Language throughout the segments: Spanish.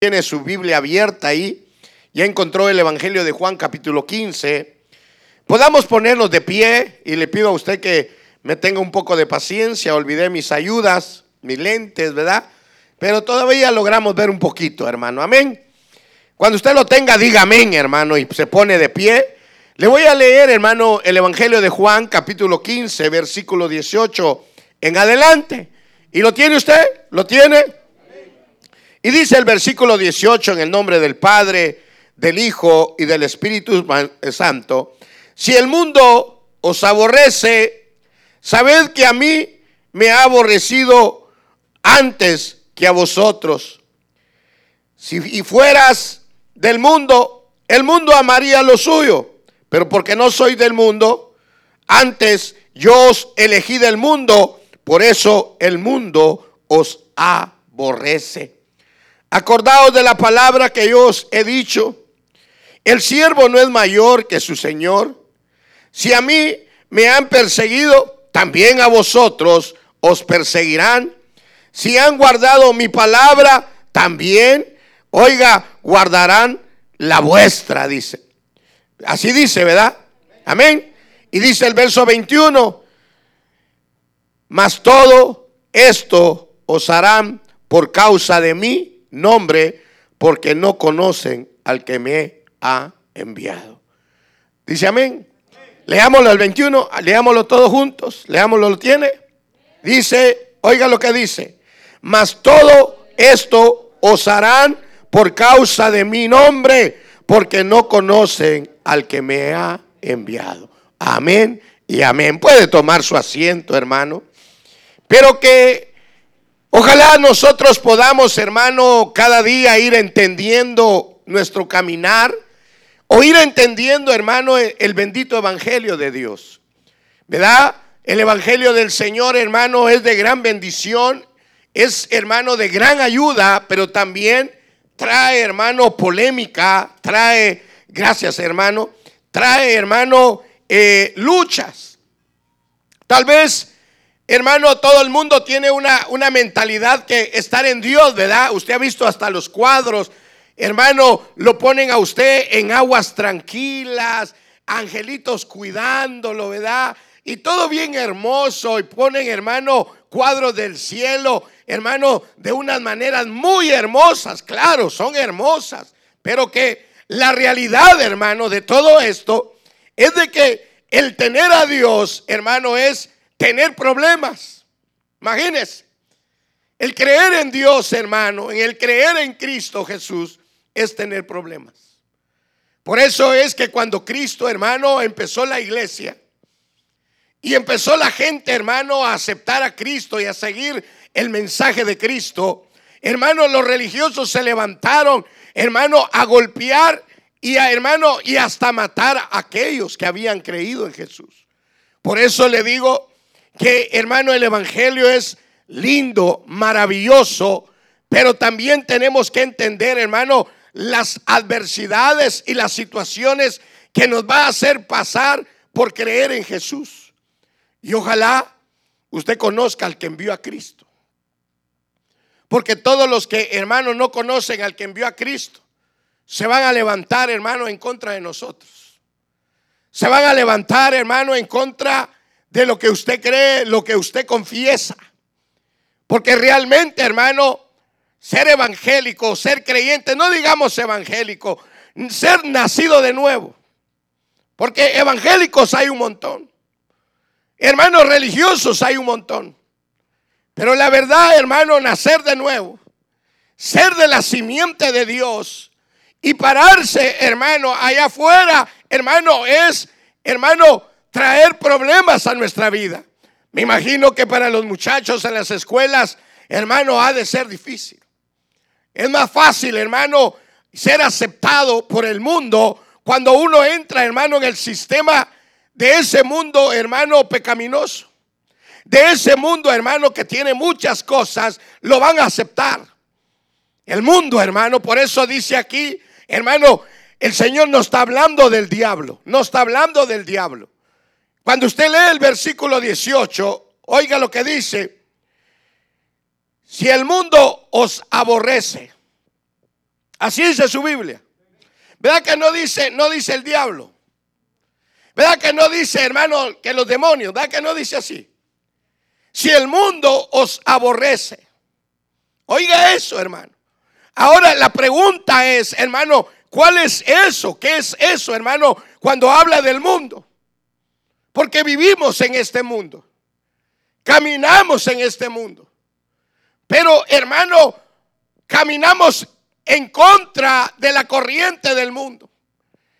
tiene su Biblia abierta ahí, ya encontró el Evangelio de Juan capítulo 15, podamos ponernos de pie y le pido a usted que me tenga un poco de paciencia, olvidé mis ayudas, mis lentes, ¿verdad? Pero todavía logramos ver un poquito, hermano, amén. Cuando usted lo tenga, diga amén, hermano, y se pone de pie. Le voy a leer, hermano, el Evangelio de Juan capítulo 15, versículo 18 en adelante. ¿Y lo tiene usted? ¿Lo tiene? Y dice el versículo 18 en el nombre del Padre, del Hijo y del Espíritu Santo, si el mundo os aborrece, sabed que a mí me ha aborrecido antes que a vosotros. Si fueras del mundo, el mundo amaría lo suyo, pero porque no soy del mundo, antes yo os elegí del mundo, por eso el mundo os aborrece. Acordaos de la palabra que yo os he dicho. El siervo no es mayor que su Señor. Si a mí me han perseguido, también a vosotros os perseguirán. Si han guardado mi palabra, también, oiga, guardarán la vuestra, dice. Así dice, ¿verdad? Amén. Y dice el verso 21, mas todo esto os harán por causa de mí nombre porque no conocen al que me ha enviado. Dice amén. Leámoslo al 21, leámoslo todos juntos, leámoslo, ¿lo tiene? Dice, oiga lo que dice, mas todo esto os harán por causa de mi nombre, porque no conocen al que me ha enviado. Amén y amén. Puede tomar su asiento, hermano. Pero que Ojalá nosotros podamos, hermano, cada día ir entendiendo nuestro caminar o ir entendiendo, hermano, el bendito evangelio de Dios. ¿Verdad? El evangelio del Señor, hermano, es de gran bendición, es, hermano, de gran ayuda, pero también trae, hermano, polémica, trae, gracias, hermano, trae, hermano, eh, luchas. Tal vez Hermano, todo el mundo tiene una, una mentalidad que estar en Dios, ¿verdad? Usted ha visto hasta los cuadros. Hermano, lo ponen a usted en aguas tranquilas, angelitos cuidándolo, ¿verdad? Y todo bien hermoso. Y ponen, hermano, cuadros del cielo, hermano, de unas maneras muy hermosas. Claro, son hermosas. Pero que la realidad, hermano, de todo esto es de que el tener a Dios, hermano, es tener problemas. Imagínense. El creer en Dios, hermano, en el creer en Cristo Jesús, es tener problemas. Por eso es que cuando Cristo, hermano, empezó la iglesia y empezó la gente, hermano, a aceptar a Cristo y a seguir el mensaje de Cristo, hermano, los religiosos se levantaron, hermano, a golpear y a, hermano, y hasta matar a aquellos que habían creído en Jesús. Por eso le digo, que, hermano, el Evangelio es lindo, maravilloso, pero también tenemos que entender, hermano, las adversidades y las situaciones que nos va a hacer pasar por creer en Jesús. Y ojalá usted conozca al que envió a Cristo. Porque todos los que, hermano, no conocen al que envió a Cristo, se van a levantar, hermano, en contra de nosotros. Se van a levantar, hermano, en contra de lo que usted cree, lo que usted confiesa. Porque realmente, hermano, ser evangélico, ser creyente, no digamos evangélico, ser nacido de nuevo. Porque evangélicos hay un montón. Hermanos religiosos hay un montón. Pero la verdad, hermano, nacer de nuevo, ser de la simiente de Dios y pararse, hermano, allá afuera, hermano, es, hermano, traer problemas a nuestra vida. Me imagino que para los muchachos en las escuelas, hermano, ha de ser difícil. Es más fácil, hermano, ser aceptado por el mundo cuando uno entra, hermano, en el sistema de ese mundo, hermano, pecaminoso. De ese mundo, hermano, que tiene muchas cosas, lo van a aceptar. El mundo, hermano, por eso dice aquí, hermano, el Señor no está hablando del diablo, no está hablando del diablo. Cuando usted lee el versículo 18, oiga lo que dice. Si el mundo os aborrece, Así dice su Biblia. ¿Verdad que no dice, no dice el diablo? ¿Verdad que no dice, hermano, que los demonios? ¿Verdad que no dice así? Si el mundo os aborrece. Oiga eso, hermano. Ahora la pregunta es, hermano, ¿cuál es eso? ¿Qué es eso, hermano, cuando habla del mundo? Porque vivimos en este mundo. Caminamos en este mundo. Pero, hermano, caminamos en contra de la corriente del mundo.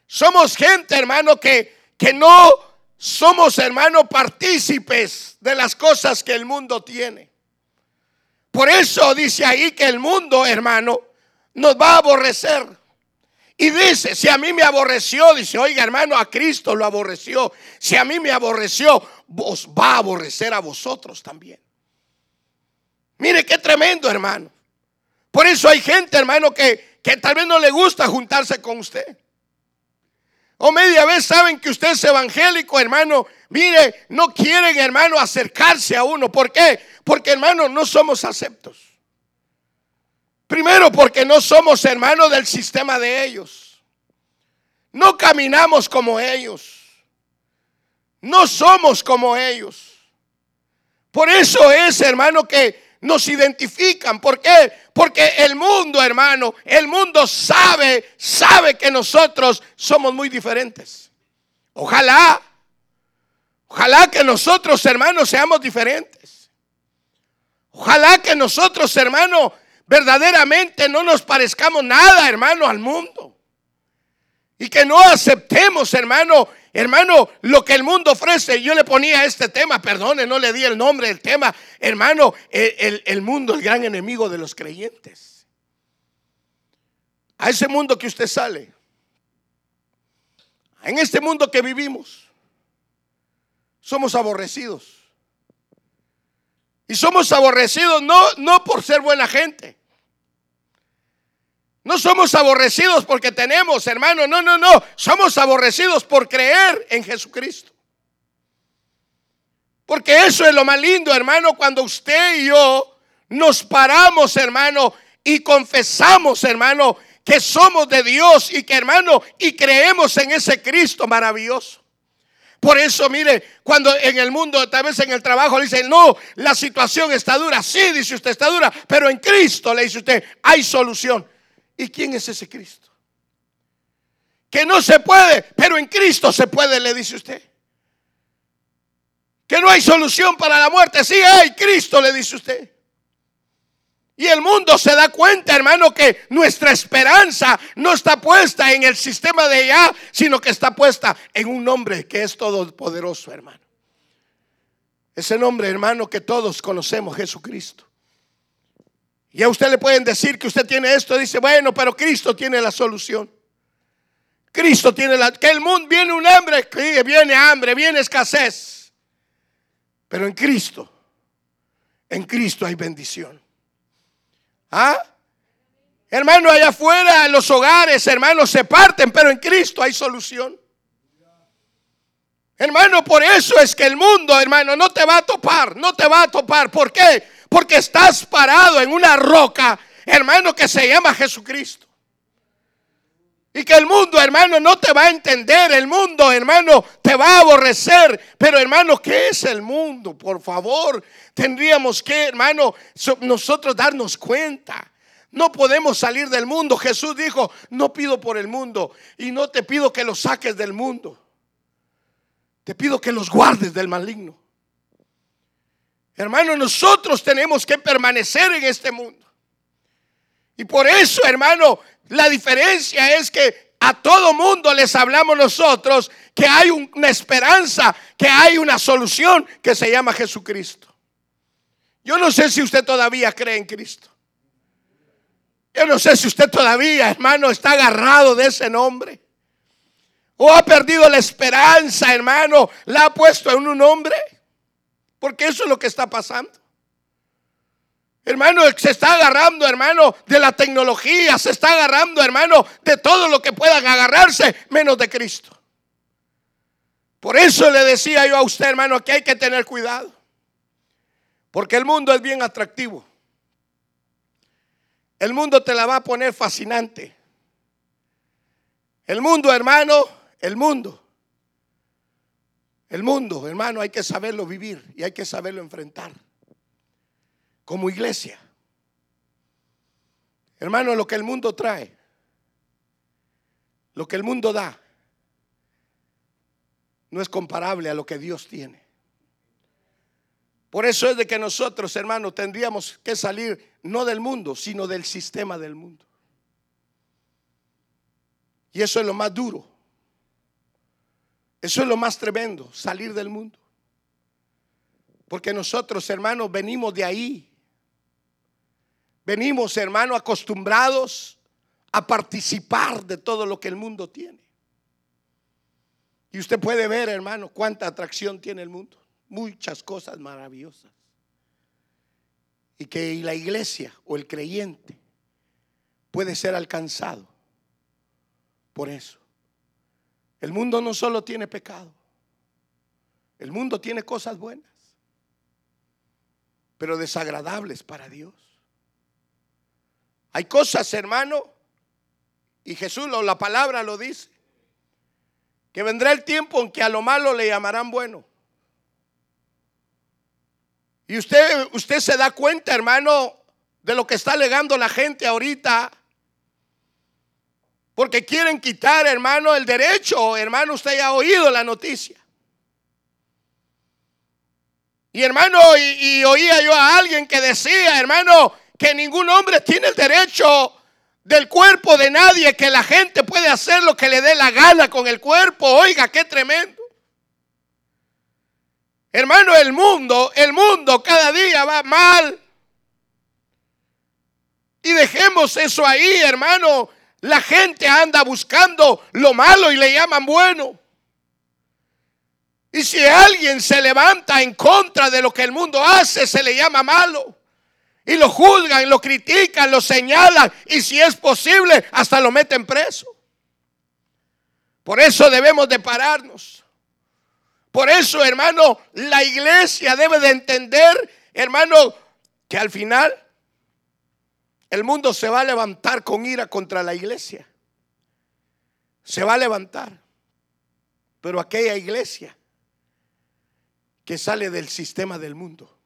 Somos gente, hermano, que, que no somos, hermano, partícipes de las cosas que el mundo tiene. Por eso dice ahí que el mundo, hermano, nos va a aborrecer. Y dice, si a mí me aborreció, dice, oiga hermano, a Cristo lo aborreció. Si a mí me aborreció, vos va a aborrecer a vosotros también. Mire qué tremendo, hermano. Por eso hay gente, hermano, que, que tal vez no le gusta juntarse con usted. O media vez saben que usted es evangélico, hermano. Mire, no quieren, hermano, acercarse a uno. ¿Por qué? Porque, hermano, no somos aceptos. Primero, porque no somos hermanos del sistema de ellos. No caminamos como ellos. No somos como ellos. Por eso es, hermano, que nos identifican. ¿Por qué? Porque el mundo, hermano, el mundo sabe, sabe que nosotros somos muy diferentes. Ojalá, ojalá que nosotros, hermanos, seamos diferentes. Ojalá que nosotros, hermano, verdaderamente no nos parezcamos nada, hermano, al mundo. Y que no aceptemos, hermano, Hermano, lo que el mundo ofrece, yo le ponía este tema, perdone, no le di el nombre del tema. Hermano, el, el, mundo, el gran enemigo de los creyentes. A ese mundo que usted sale, en este mundo que vivimos, somos aborrecidos. Y somos aborrecidos no, no por ser buena gente. No somos aborrecidos porque tenemos, hermano, no, no, no. Somos aborrecidos por creer en Jesucristo. Porque eso es lo más lindo, hermano, cuando usted y yo nos paramos, hermano, y confesamos, hermano, que somos de Dios y que, hermano, y creemos en ese Cristo maravilloso. Por eso, mire, cuando en el mundo, tal vez en el trabajo, le dicen, no, la situación está dura. Sí, dice usted, está dura, pero en Cristo, le dice usted, hay solución. ¿Y quién es ese Cristo? Que no se puede, pero en Cristo se puede, le dice usted. Que no hay solución para la muerte. Sí hay, Cristo le dice usted. Y el mundo se da cuenta, hermano, que nuestra esperanza no está puesta en el sistema de allá, sino que está puesta en un nombre que es todopoderoso, hermano. Ese nombre, hermano, que todos conocemos, Jesucristo. Y a usted le pueden decir que usted tiene esto, dice, bueno, pero Cristo tiene la solución. Cristo tiene la... Que el mundo viene un hambre, viene hambre, viene escasez. Pero en Cristo, en Cristo hay bendición. ¿Ah? Hermano, allá afuera los hogares, hermanos, se parten, pero en Cristo hay solución. Hermano, por eso es que el mundo, hermano, no te va a topar, no te va a topar. ¿Por qué? Porque estás parado en una roca, hermano, que se llama Jesucristo. Y que el mundo, hermano, no te va a entender. El mundo, hermano, te va a aborrecer. Pero, hermano, ¿qué es el mundo? Por favor, tendríamos que, hermano, nosotros darnos cuenta. No podemos salir del mundo. Jesús dijo, no pido por el mundo y no te pido que los saques del mundo. Te pido que los guardes del maligno. Hermano, nosotros tenemos que permanecer en este mundo. Y por eso, hermano, la diferencia es que a todo mundo les hablamos nosotros que hay una esperanza, que hay una solución que se llama Jesucristo. Yo no sé si usted todavía cree en Cristo. Yo no sé si usted todavía, hermano, está agarrado de ese nombre. O ha perdido la esperanza, hermano, la ha puesto en un nombre. Porque eso es lo que está pasando. Hermano, se está agarrando, hermano, de la tecnología, se está agarrando, hermano, de todo lo que puedan agarrarse, menos de Cristo. Por eso le decía yo a usted, hermano, que hay que tener cuidado. Porque el mundo es bien atractivo. El mundo te la va a poner fascinante. El mundo, hermano, el mundo. El mundo, hermano, hay que saberlo vivir y hay que saberlo enfrentar. Como iglesia. Hermano, lo que el mundo trae, lo que el mundo da, no es comparable a lo que Dios tiene. Por eso es de que nosotros, hermanos, tendríamos que salir no del mundo, sino del sistema del mundo. Y eso es lo más duro. Eso es lo más tremendo, salir del mundo. Porque nosotros, hermanos, venimos de ahí. Venimos, hermanos, acostumbrados a participar de todo lo que el mundo tiene. Y usted puede ver, hermano, cuánta atracción tiene el mundo. Muchas cosas maravillosas. Y que la iglesia o el creyente puede ser alcanzado por eso. El mundo no solo tiene pecado. El mundo tiene cosas buenas, pero desagradables para Dios. Hay cosas, hermano, y Jesús, la palabra lo dice, que vendrá el tiempo en que a lo malo le llamarán bueno. Y usted, usted se da cuenta, hermano, de lo que está alegando la gente ahorita. Porque quieren quitar, hermano, el derecho. Hermano, usted ya ha oído la noticia. Y hermano, y, y oía yo a alguien que decía, hermano, que ningún hombre tiene el derecho del cuerpo de nadie, que la gente puede hacer lo que le dé la gana con el cuerpo. Oiga, qué tremendo. Hermano, el mundo, el mundo cada día va mal. Y dejemos eso ahí, hermano. La gente anda buscando lo malo y le llaman bueno. Y si alguien se levanta en contra de lo que el mundo hace, se le llama malo y lo juzgan, lo critican, lo señalan y si es posible hasta lo meten preso. Por eso debemos de pararnos. Por eso, hermano, la iglesia debe de entender, hermano, que al final el mundo se va a levantar con ira contra la iglesia. Se va a levantar. Pero aquella iglesia que sale del sistema del mundo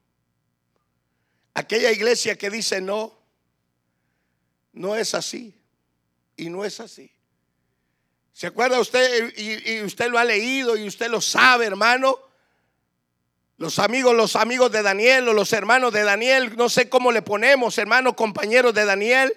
Aquella iglesia que dice no, no es así. Y no es así. ¿Se acuerda usted? Y, usted lo ha leído y usted lo sabe, hermano. Los amigos, los amigos de Daniel o los hermanos de Daniel, no sé cómo le ponemos, hermano, compañeros de Daniel.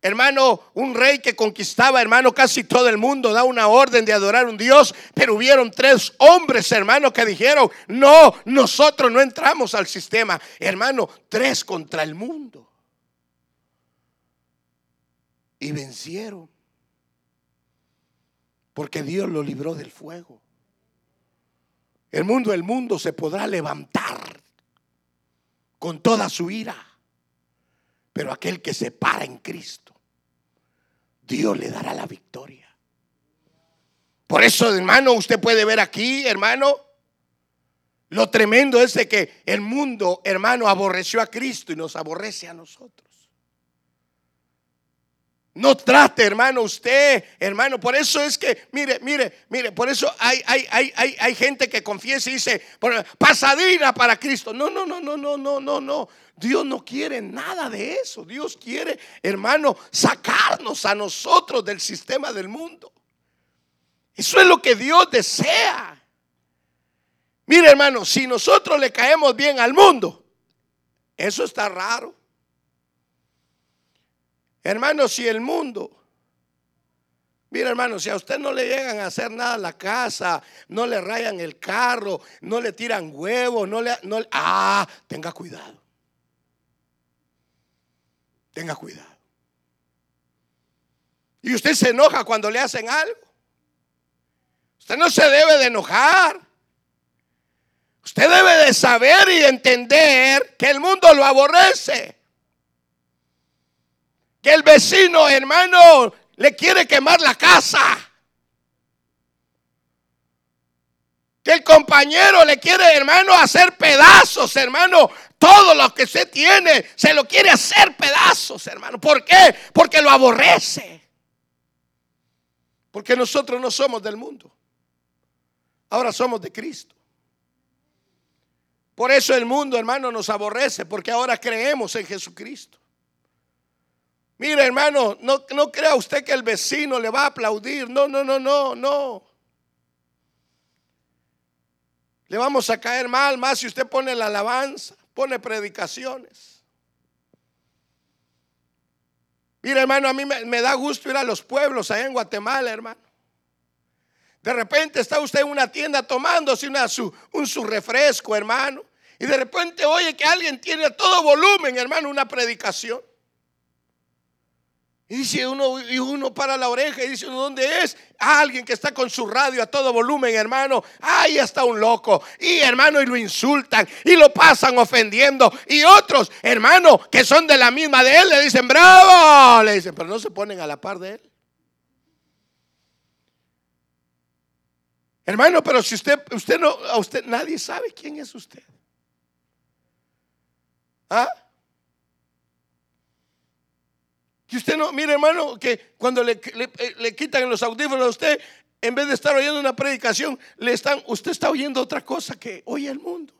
Hermano, un rey que conquistaba, hermano, casi todo el mundo, da una orden de adorar a un Dios, pero hubieron tres hombres, hermano, que dijeron, no, nosotros no entramos al sistema. Hermano, tres contra el mundo. Y vencieron. Porque Dios lo libró del fuego. El mundo, el mundo se podrá levantar con toda su ira. Pero aquel que se para en Cristo, Dios le dará la victoria. Por eso, hermano, usted puede ver aquí, hermano, lo tremendo es de que el mundo, hermano, aborreció a Cristo y nos aborrece a nosotros. No trate, hermano, usted, hermano. Por eso es que, mire, mire, mire, por eso hay, hay, hay, hay, gente que confiesa y dice, pasadina para Cristo. No, no, no, no, no, no, no, no. Dios no quiere nada de eso. Dios quiere, hermano, sacarnos a nosotros del sistema del mundo. Eso es lo que Dios desea. Mire, hermano, si nosotros le caemos bien al mundo, eso está raro. Hermano, si el mundo, mira hermano, si a usted no le llegan a hacer nada a la casa, no le rayan el carro, no le tiran huevos, no le, ah, tenga cuidado. Tenga cuidado. Y usted se enoja cuando le hacen algo. Usted no se debe de enojar. Usted debe de saber y entender que el mundo lo aborrece que el vecino, hermano, le quiere quemar la casa. Que el compañero le quiere, hermano, hacer pedazos, hermano. todo lo que usted tiene, se lo quiere hacer pedazos, hermano. ¿Por qué? Porque lo aborrece. Porque nosotros no somos del mundo. Ahora somos de Cristo. Por eso el mundo, hermano, nos aborrece, porque ahora creemos en Jesucristo. Mire, hermano, no, no crea usted que el vecino le va a aplaudir. No, no, no, no, no. Le vamos a caer mal más si usted pone la alabanza, pone predicaciones. Mire, hermano, a mí me, da gusto ir a los pueblos allá en Guatemala, hermano. De repente está usted en una tienda tomándose una, un su refresco, hermano. Y de repente oye que alguien tiene a todo volumen, hermano, una predicación. Y dice uno, y uno para la oreja y dice ¿dónde es? alguien que está con su radio a todo volumen, hermano. Ahí está un loco. Y hermano, y lo insultan y lo pasan ofendiendo. Y otros, hermano, que son de la misma de él, le dicen, bravo. Le dicen, pero no se ponen a la par de él. Hermano, pero si usted, usted no, usted nadie sabe quién es usted. ¿Ah? Que usted no, mire hermano, que cuando le, le, quitan los audífonos a usted, en vez de estar oyendo una predicación, le están, usted está oyendo otra cosa que oye el mundo.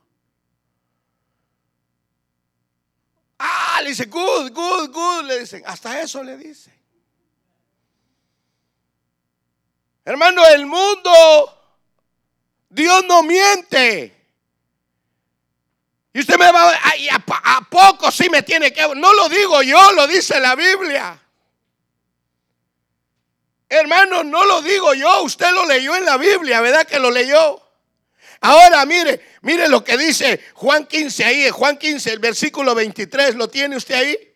Ah, le dice, good, good, good, le dicen, hasta eso le dicen. Hermano, el mundo, Dios no miente. Y usted me va a, a, poco sí me tiene que... No lo digo yo, lo dice la Biblia. Hermano, no lo digo yo, usted lo leyó en la Biblia, ¿verdad que lo leyó? Ahora mire, mire lo que dice Juan 15 ahí, Juan 15, el versículo 23, ¿lo tiene usted ahí?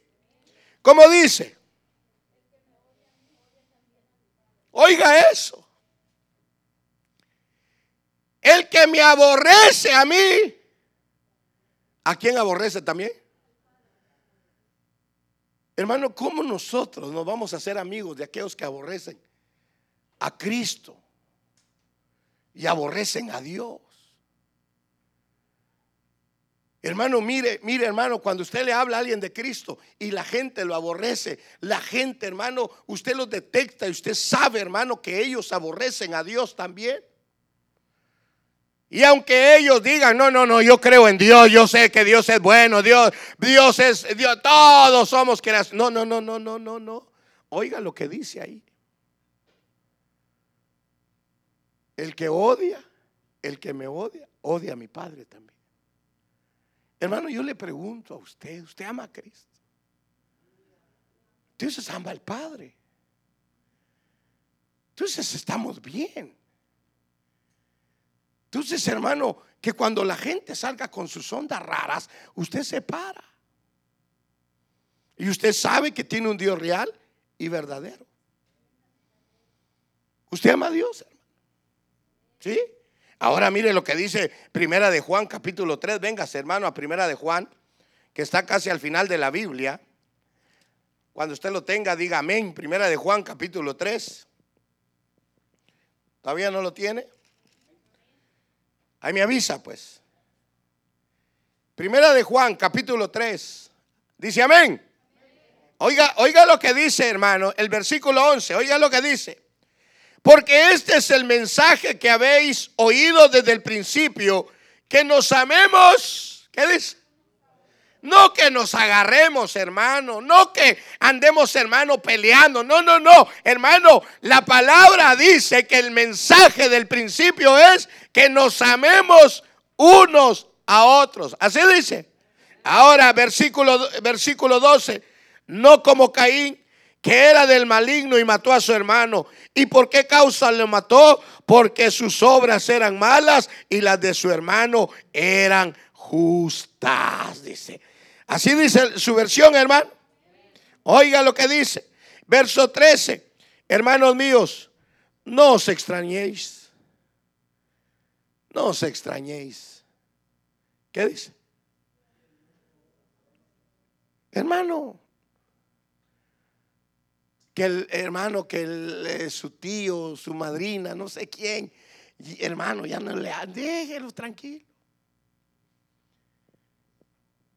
¿Cómo dice? Oiga eso. El que me aborrece a mí, ¿A quién aborrece también? Hermano, ¿cómo nosotros nos vamos a hacer amigos de aquellos que aborrecen a Cristo y aborrecen a Dios? Hermano, mire, mire, hermano, cuando usted le habla a alguien de Cristo y la gente lo aborrece, la gente, hermano, usted lo detecta y usted sabe, hermano, que ellos aborrecen a Dios también. Y aunque ellos digan, no, no, no, yo creo en Dios, yo sé que Dios es bueno, Dios, Dios es Dios, todos somos creados. No, no, no, no, no, no, no. Oiga lo que dice ahí. El que odia, el que me odia, odia a mi Padre también. Hermano, yo le pregunto a usted, ¿usted ama a Cristo? Entonces ama al Padre. Entonces estamos bien. Entonces, hermano, que cuando la gente salga con sus ondas raras, usted se para. Y usted sabe que tiene un Dios real y verdadero. Usted ama a Dios, hermano. ¿Sí? Ahora mire lo que dice Primera de Juan, capítulo 3. Véngase, hermano, a Primera de Juan, que está casi al final de la Biblia. Cuando usted lo tenga, diga amén. Primera de Juan, capítulo 3. ¿Todavía no lo tiene? Ahí me avisa, pues. Primera de Juan, capítulo 3. Dice amén. Oiga, oiga lo que dice, hermano, el versículo 11. Oiga lo que dice. Porque este es el mensaje que habéis oído desde el principio, que nos amemos. ¿Qué dice? No que nos agarremos, hermano. No que andemos, hermano, peleando. No, no, no. Hermano, la palabra dice que el mensaje del principio es que nos amemos unos a otros. Así dice. Ahora, versículo, versículo 12. No como Caín, que era del maligno y mató a su hermano. ¿Y por qué causa lo mató? Porque sus obras eran malas y las de su hermano eran justas, dice. Así dice su versión, hermano. Oiga lo que dice. Verso 13. Hermanos míos, no os extrañéis. No os extrañéis. ¿Qué dice? Hermano, que el hermano, que eh, su tío, su madrina, no sé quién, hermano, ya no le déjelo tranquilo.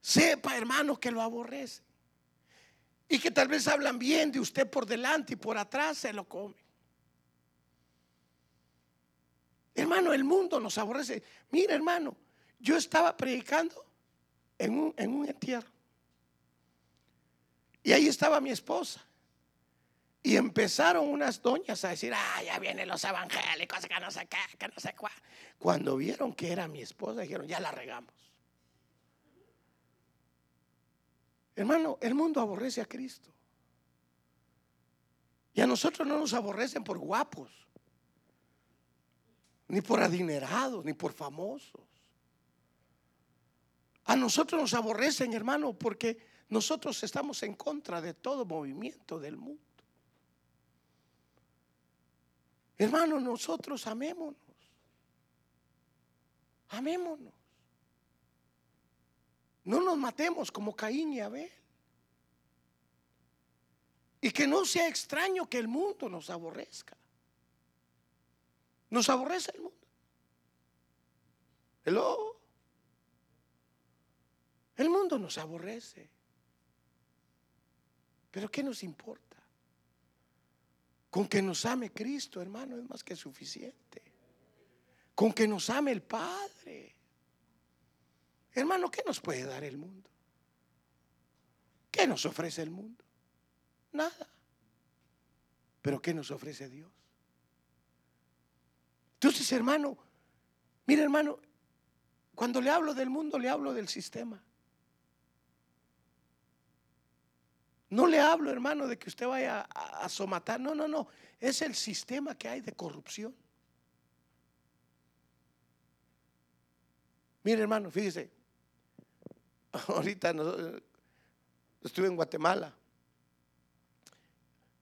Sepa, hermano, que lo aborrece. Y que tal vez hablan bien de usted por delante y por atrás se lo come. Hermano, el mundo nos aborrece. Mira, hermano, yo estaba predicando en un, en un entierro. Y ahí estaba mi esposa. Y empezaron unas doñas a decir, ah, ya vienen los evangélicos, que no sé qué, que no sé cuál. Cuando vieron que era mi esposa, dijeron, ya la regamos. Hermano, el mundo aborrece a Cristo. Y a nosotros no nos aborrecen por guapos, ni por adinerados, ni por famosos. A nosotros nos aborrecen, hermano, porque nosotros estamos en contra de todo movimiento del mundo. Hermano, nosotros amémonos. Amémonos. No nos matemos como Caín y Abel. Y que no sea extraño que el mundo nos aborrezca. Nos aborrece el mundo. Hello. El mundo nos aborrece. Pero ¿qué nos importa? Con que nos ame Cristo, hermano, es más que suficiente. Con que nos ame el Padre. Hermano, ¿qué nos puede dar el mundo? ¿Qué nos ofrece el mundo? Nada. Pero ¿qué nos ofrece Dios? Entonces, hermano, mira, hermano, cuando le hablo del mundo, le hablo del sistema. No le hablo, hermano, de que usted vaya a, somatar. No, no, no. Es el sistema que hay de corrupción. Mire, hermano, fíjese. Ahorita estuve en Guatemala.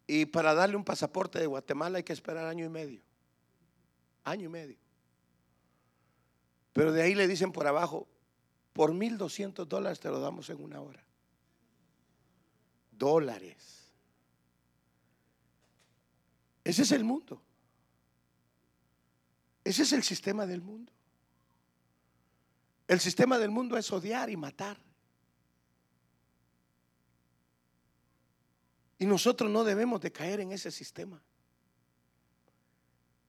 Y para darle un pasaporte de Guatemala hay que esperar año y medio. Año y medio. Pero de ahí le dicen por abajo, por 1.200 dólares te lo damos en una hora dólares. Ese es el mundo. Ese es el sistema del mundo. El sistema del mundo es odiar y matar. Y nosotros no debemos de caer en ese sistema.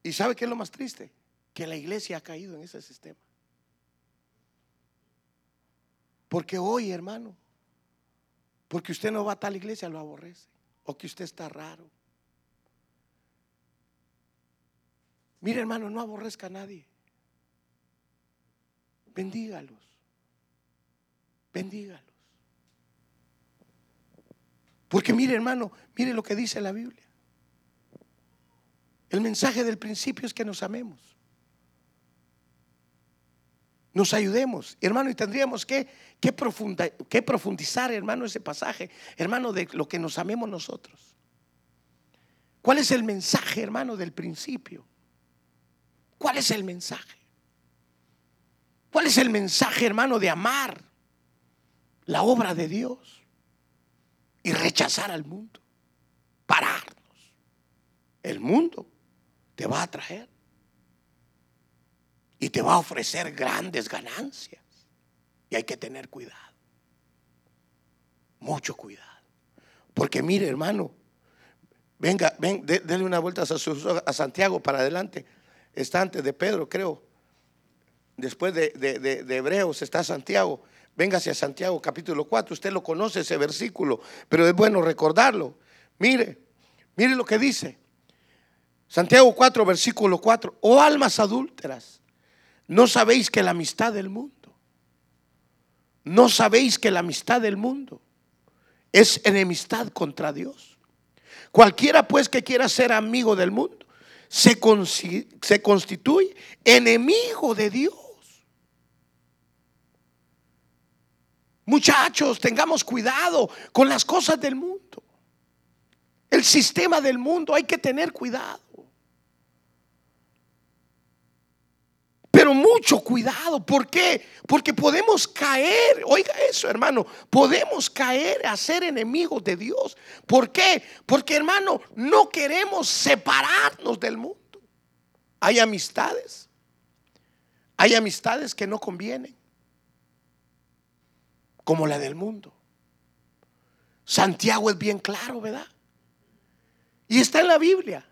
¿Y sabe qué es lo más triste? Que la iglesia ha caído en ese sistema. Porque hoy, hermano, porque usted no va a tal iglesia, lo aborrece. O que usted está raro. Mire, hermano, no aborrezca a nadie. Bendígalos. Bendígalos. Porque mire, hermano, mire lo que dice la Biblia. El mensaje del principio es que nos amemos nos ayudemos, hermano, y tendríamos que, que, profundizar, hermano, ese pasaje, hermano, de lo que nos amemos nosotros. ¿Cuál es el mensaje, hermano, del principio? ¿Cuál es el mensaje? ¿Cuál es el mensaje, hermano, de amar la obra de Dios y rechazar al mundo? Pararnos. El mundo te va a traer y te va a ofrecer grandes ganancias. Y hay que tener cuidado. Mucho cuidado. Porque mire, hermano, venga, ven, denle una vuelta a, Santiago para adelante. Está antes de Pedro, creo. Después de, de Hebreos está Santiago. Venga hacia Santiago capítulo 4. Usted lo conoce ese versículo, pero es bueno recordarlo. Mire, mire lo que dice. Santiago 4, versículo 4. Oh almas adúlteras ¿No sabéis que la amistad del mundo, no sabéis que la amistad del mundo es enemistad contra Dios? Cualquiera pues que quiera ser amigo del mundo se, se constituye enemigo de Dios. Muchachos, tengamos cuidado con las cosas del mundo. El sistema del mundo hay que tener cuidado. Pero mucho cuidado. ¿Por qué? Porque podemos caer, oiga eso hermano, podemos caer a ser enemigos de Dios. ¿Por qué? Porque hermano, no queremos separarnos del mundo. Hay amistades. Hay amistades que no convienen. Como la del mundo. Santiago es bien claro, ¿verdad? Y está en la Biblia.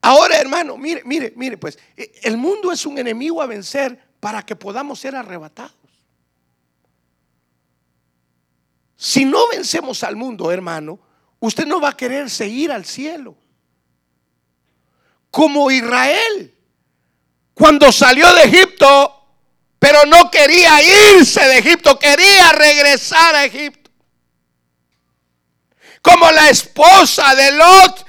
Ahora, hermano, mire, mire, mire, pues eh, el mundo es un enemigo a vencer para que podamos ser arrebatados. Si no vencemos al mundo, hermano, usted no va a querer seguir al cielo. Como Israel, cuando salió de Egipto, pero no quería irse de Egipto, quería regresar a Egipto. Como la esposa de Lot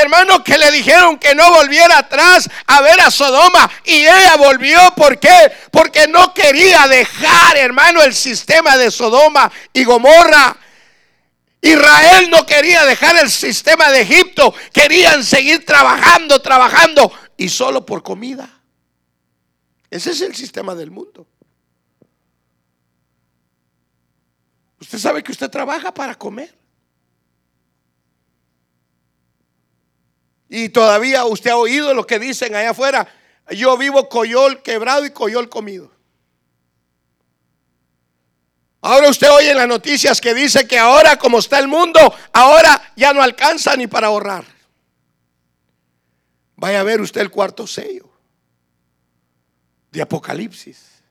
hermano, que le dijeron que no volviera atrás a ver a Sodoma y ella volvió. ¿Por qué? Porque no quería dejar, hermano, el sistema de Sodoma y Gomorra. Israel no quería dejar el sistema de Egipto, querían seguir trabajando, trabajando y solo por comida. Ese es el sistema del mundo. Usted sabe que usted trabaja para comer. Y todavía usted ha oído lo que dicen allá afuera. Yo vivo coyol quebrado y coyol comido. Ahora usted oye en las noticias que dice que ahora como está el mundo, ahora ya no alcanza ni para ahorrar. Vaya a ver usted el cuarto sello de Apocalipsis.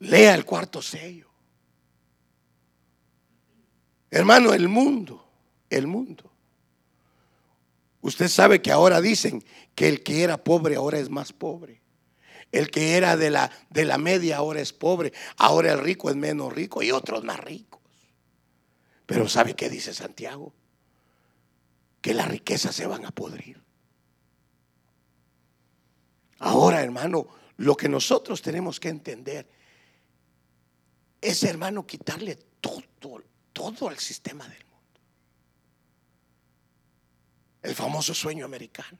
Lea el cuarto sello. Hermano, el mundo, el mundo Usted sabe que ahora dicen que el que era pobre ahora es más pobre. El que era de la, de la media ahora es pobre. Ahora el rico es menos rico y otros más ricos. Pero ¿sabe qué dice Santiago? Que las riquezas se van a podrir. Ahora, hermano, lo que nosotros tenemos que entender es, hermano, quitarle todo, todo al sistema del el famoso sueño americano.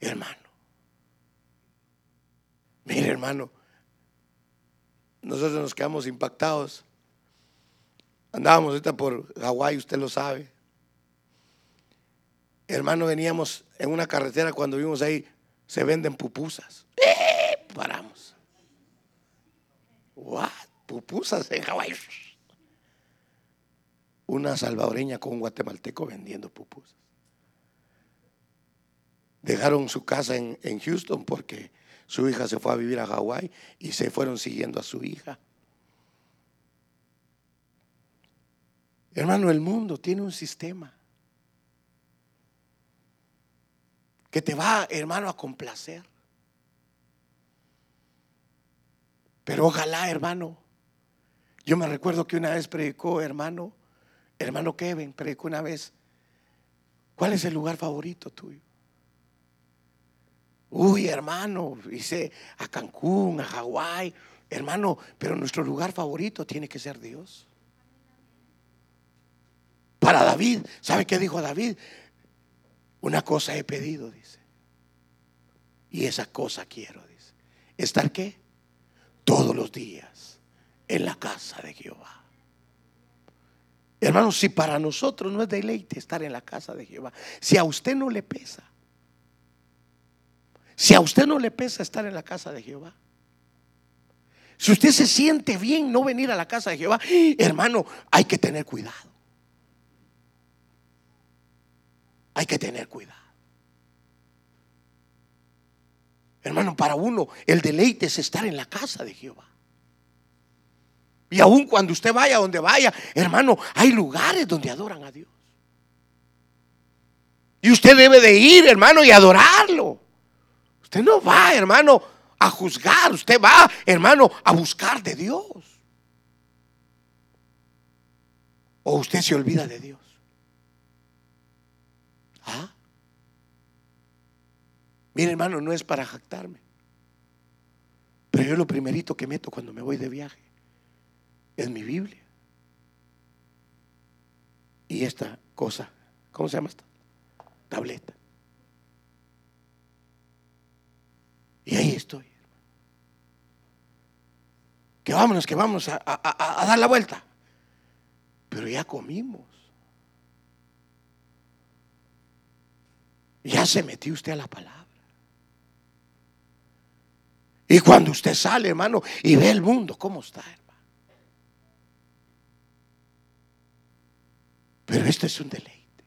Hermano, mire hermano, nosotros nos quedamos impactados. Andábamos ahorita por Hawái, usted lo sabe. Hermano, veníamos en una carretera cuando vimos ahí, se venden pupusas. ¡Eh! Paramos. ¿What? Pupusas en Hawái una salvadoreña con un guatemalteco vendiendo pupusas. Dejaron su casa en, Houston porque su hija se fue a vivir a Hawái y se fueron siguiendo a su hija. Hermano, el mundo tiene un sistema que te va, hermano, a complacer. Pero ojalá, hermano, yo me recuerdo que una vez predicó, hermano, Hermano Kevin predicó una vez, ¿cuál es el lugar favorito tuyo? Uy, hermano, dice a Cancún, a Hawái, hermano, pero nuestro lugar favorito tiene que ser Dios. Para David, ¿sabe qué dijo David? Una cosa he pedido, dice. Y esa cosa quiero, dice. ¿Estar qué? Todos los días en la casa de Jehová. Hermanos, si para nosotros no es deleite estar en la casa de Jehová, si a usted no le pesa, si a usted no le pesa estar en la casa de Jehová, si usted se siente bien no venir a la casa de Jehová, hermano, hay que tener cuidado. Hay que tener cuidado. Hermano, para uno el deleite es estar en la casa de Jehová. Y aun cuando usted vaya donde vaya, hermano, hay lugares donde adoran a Dios. Y usted debe de ir, hermano, y adorarlo. Usted no va, hermano, a juzgar. Usted va, hermano, a buscar de Dios. O usted se olvida de Dios. ¿Ah? Mire, hermano, no es para jactarme. Pero yo lo primerito que meto cuando me voy de viaje es mi Biblia. Y esta cosa, ¿cómo se llama esta? Tableta. Y ahí estoy. Que vámonos, que vamos a, a dar la vuelta. Pero ya comimos. Ya se metió usted a la palabra. Y cuando usted sale, hermano, y ve el mundo, ¿cómo está, hermano? Pero esto es un deleite.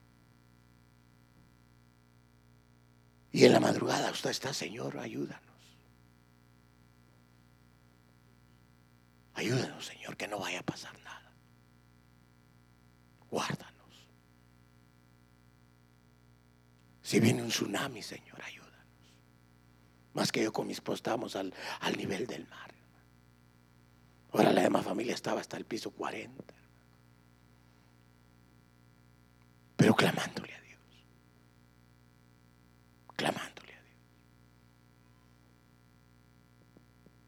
Y en la madrugada usted está, Señor, ayúdanos. Ayúdanos, Señor, que no vaya a pasar nada. Guárdanos. Si viene un tsunami, Señor, ayúdanos. Más que yo con mi esposa estábamos al, al nivel del mar. Ahora la demás familia estaba hasta el piso 40. Pero clamándole a Dios. Clamándole a Dios.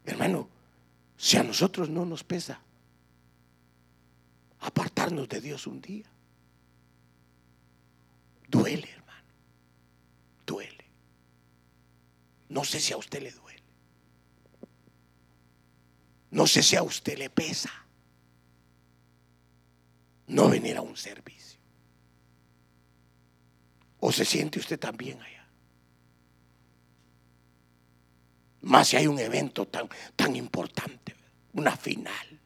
Hermano, si a nosotros no nos pesa apartarnos de Dios un día. Duele. No sé si a usted le duele. No sé si a usted le pesa no venir a un servicio. ¿O se siente usted también allá? Más si hay un evento tan, tan importante, una final.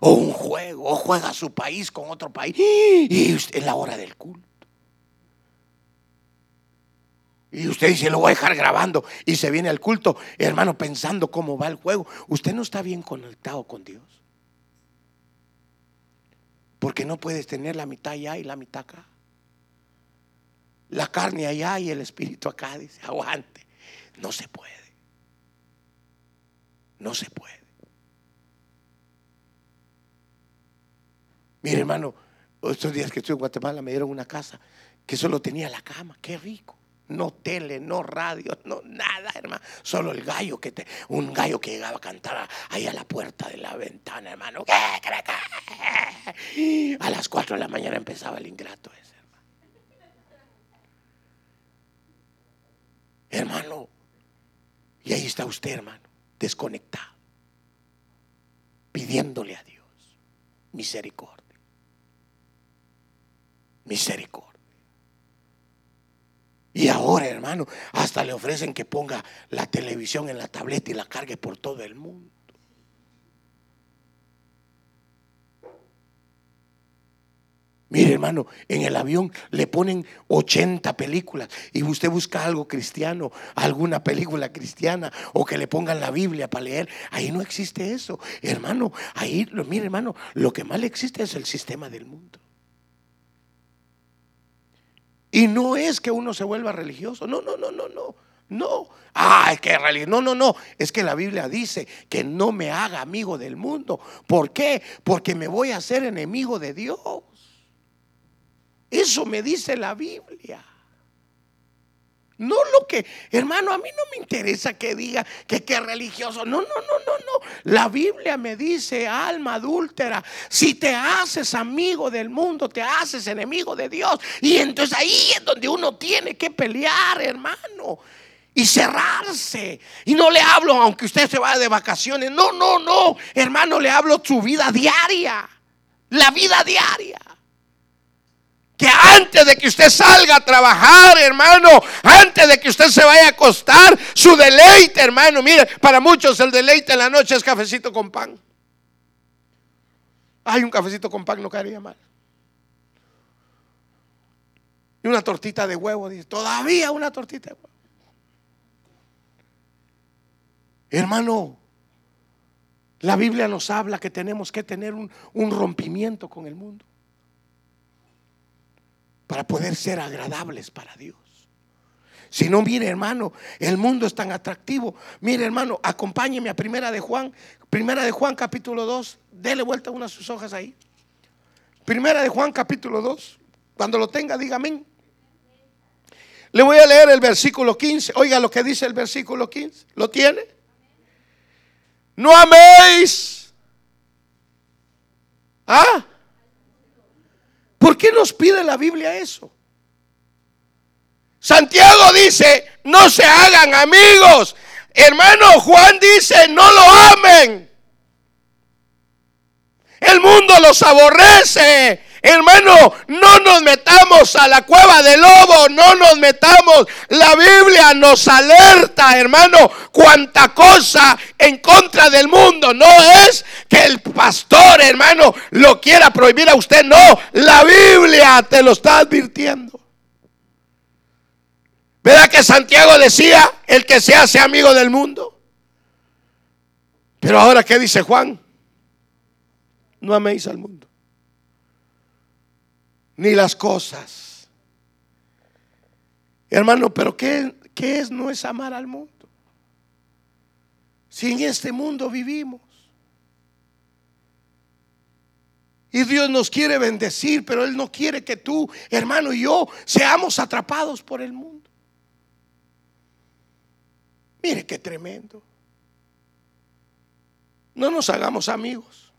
O un juego, o juega su país con otro país. Y es la hora del culto. Y usted dice, lo voy a dejar grabando. Y se viene al culto, hermano, pensando cómo va el juego. Usted no está bien conectado con Dios. Porque no puedes tener la mitad allá y la mitad acá. La carne allá y el espíritu acá. Dice, aguante. No se puede. No se puede. Mire, hermano, estos días que estuve en Guatemala me dieron una casa que solo tenía la cama. Qué rico. No tele, no radio, no nada, hermano. Solo el gallo que te, un gallo que llegaba a cantar ahí a la puerta de la ventana, hermano. A las 4 de la mañana empezaba el ingrato ese, hermano. Hermano, y ahí está usted, hermano, desconectado, pidiéndole a Dios misericordia. Misericordia. Ahora, hermano, hasta le ofrecen que ponga la televisión en la tableta y la cargue por todo el mundo. Mire, hermano, en el avión le ponen 80 películas y usted busca algo cristiano, alguna película cristiana o que le pongan la Biblia para leer. Ahí no existe eso. Hermano, ahí, mire, hermano, lo que más existe es el sistema del mundo. Y no es que uno se vuelva religioso. No, no, no, no, no. No. Ah, es que religioso. No, no, no. Es que la Biblia dice que no me haga amigo del mundo. ¿Por qué? Porque me voy a hacer enemigo de Dios. Eso me dice la Biblia. No lo que, hermano, a mí no me interesa que diga que qué religioso. No, no, no, no, no. La Biblia me dice, alma adúltera, si te haces amigo del mundo, te haces enemigo de Dios. Y entonces ahí es donde uno tiene que pelear, hermano. Y cerrarse. Y no le hablo, aunque usted se vaya de vacaciones. No, no, no. Hermano, le hablo su vida diaria. La vida diaria que antes de que usted salga a trabajar, hermano, antes de que usted se vaya a acostar, su deleite, hermano, mire, para muchos el deleite en la noche es cafecito con pan. Hay un cafecito con pan no caería mal. Y una tortita de huevo, dice, todavía una tortita de huevo. Hermano, la Biblia nos habla que tenemos que tener un rompimiento con el mundo para poder ser agradables para Dios. Si no, mire hermano, el mundo es tan atractivo. Mire hermano, acompáñeme a Primera de Juan, Primera de Juan capítulo 2, dele vuelta una de sus hojas ahí. Primera de Juan capítulo 2, cuando lo tenga, dígame. Le voy a leer el versículo 15. Oiga lo que dice el versículo 15. ¿Lo tiene? No améis. ¿Ah? ¿Por qué nos pide la Biblia eso? Santiago dice, no se hagan amigos. Hermano Juan dice, no lo amen. El mundo los aborrece. Hermano, no nos metamos a la cueva del lobo, no nos metamos. La Biblia nos alerta, hermano, cuánta cosa en contra del mundo. No es que el pastor, hermano, lo quiera prohibir a usted, no. La Biblia te lo está advirtiendo. ¿Verdad que Santiago decía, el que se hace amigo del mundo? Pero ahora, ¿qué dice Juan? No améis al mundo, ni las cosas. Hermano, pero ¿qué, qué es no es amar al mundo? Si en este mundo vivimos. Y Dios nos quiere bendecir, pero Él no quiere que tú, hermano, y yo seamos atrapados por el mundo. Mire qué tremendo. No nos hagamos amigos.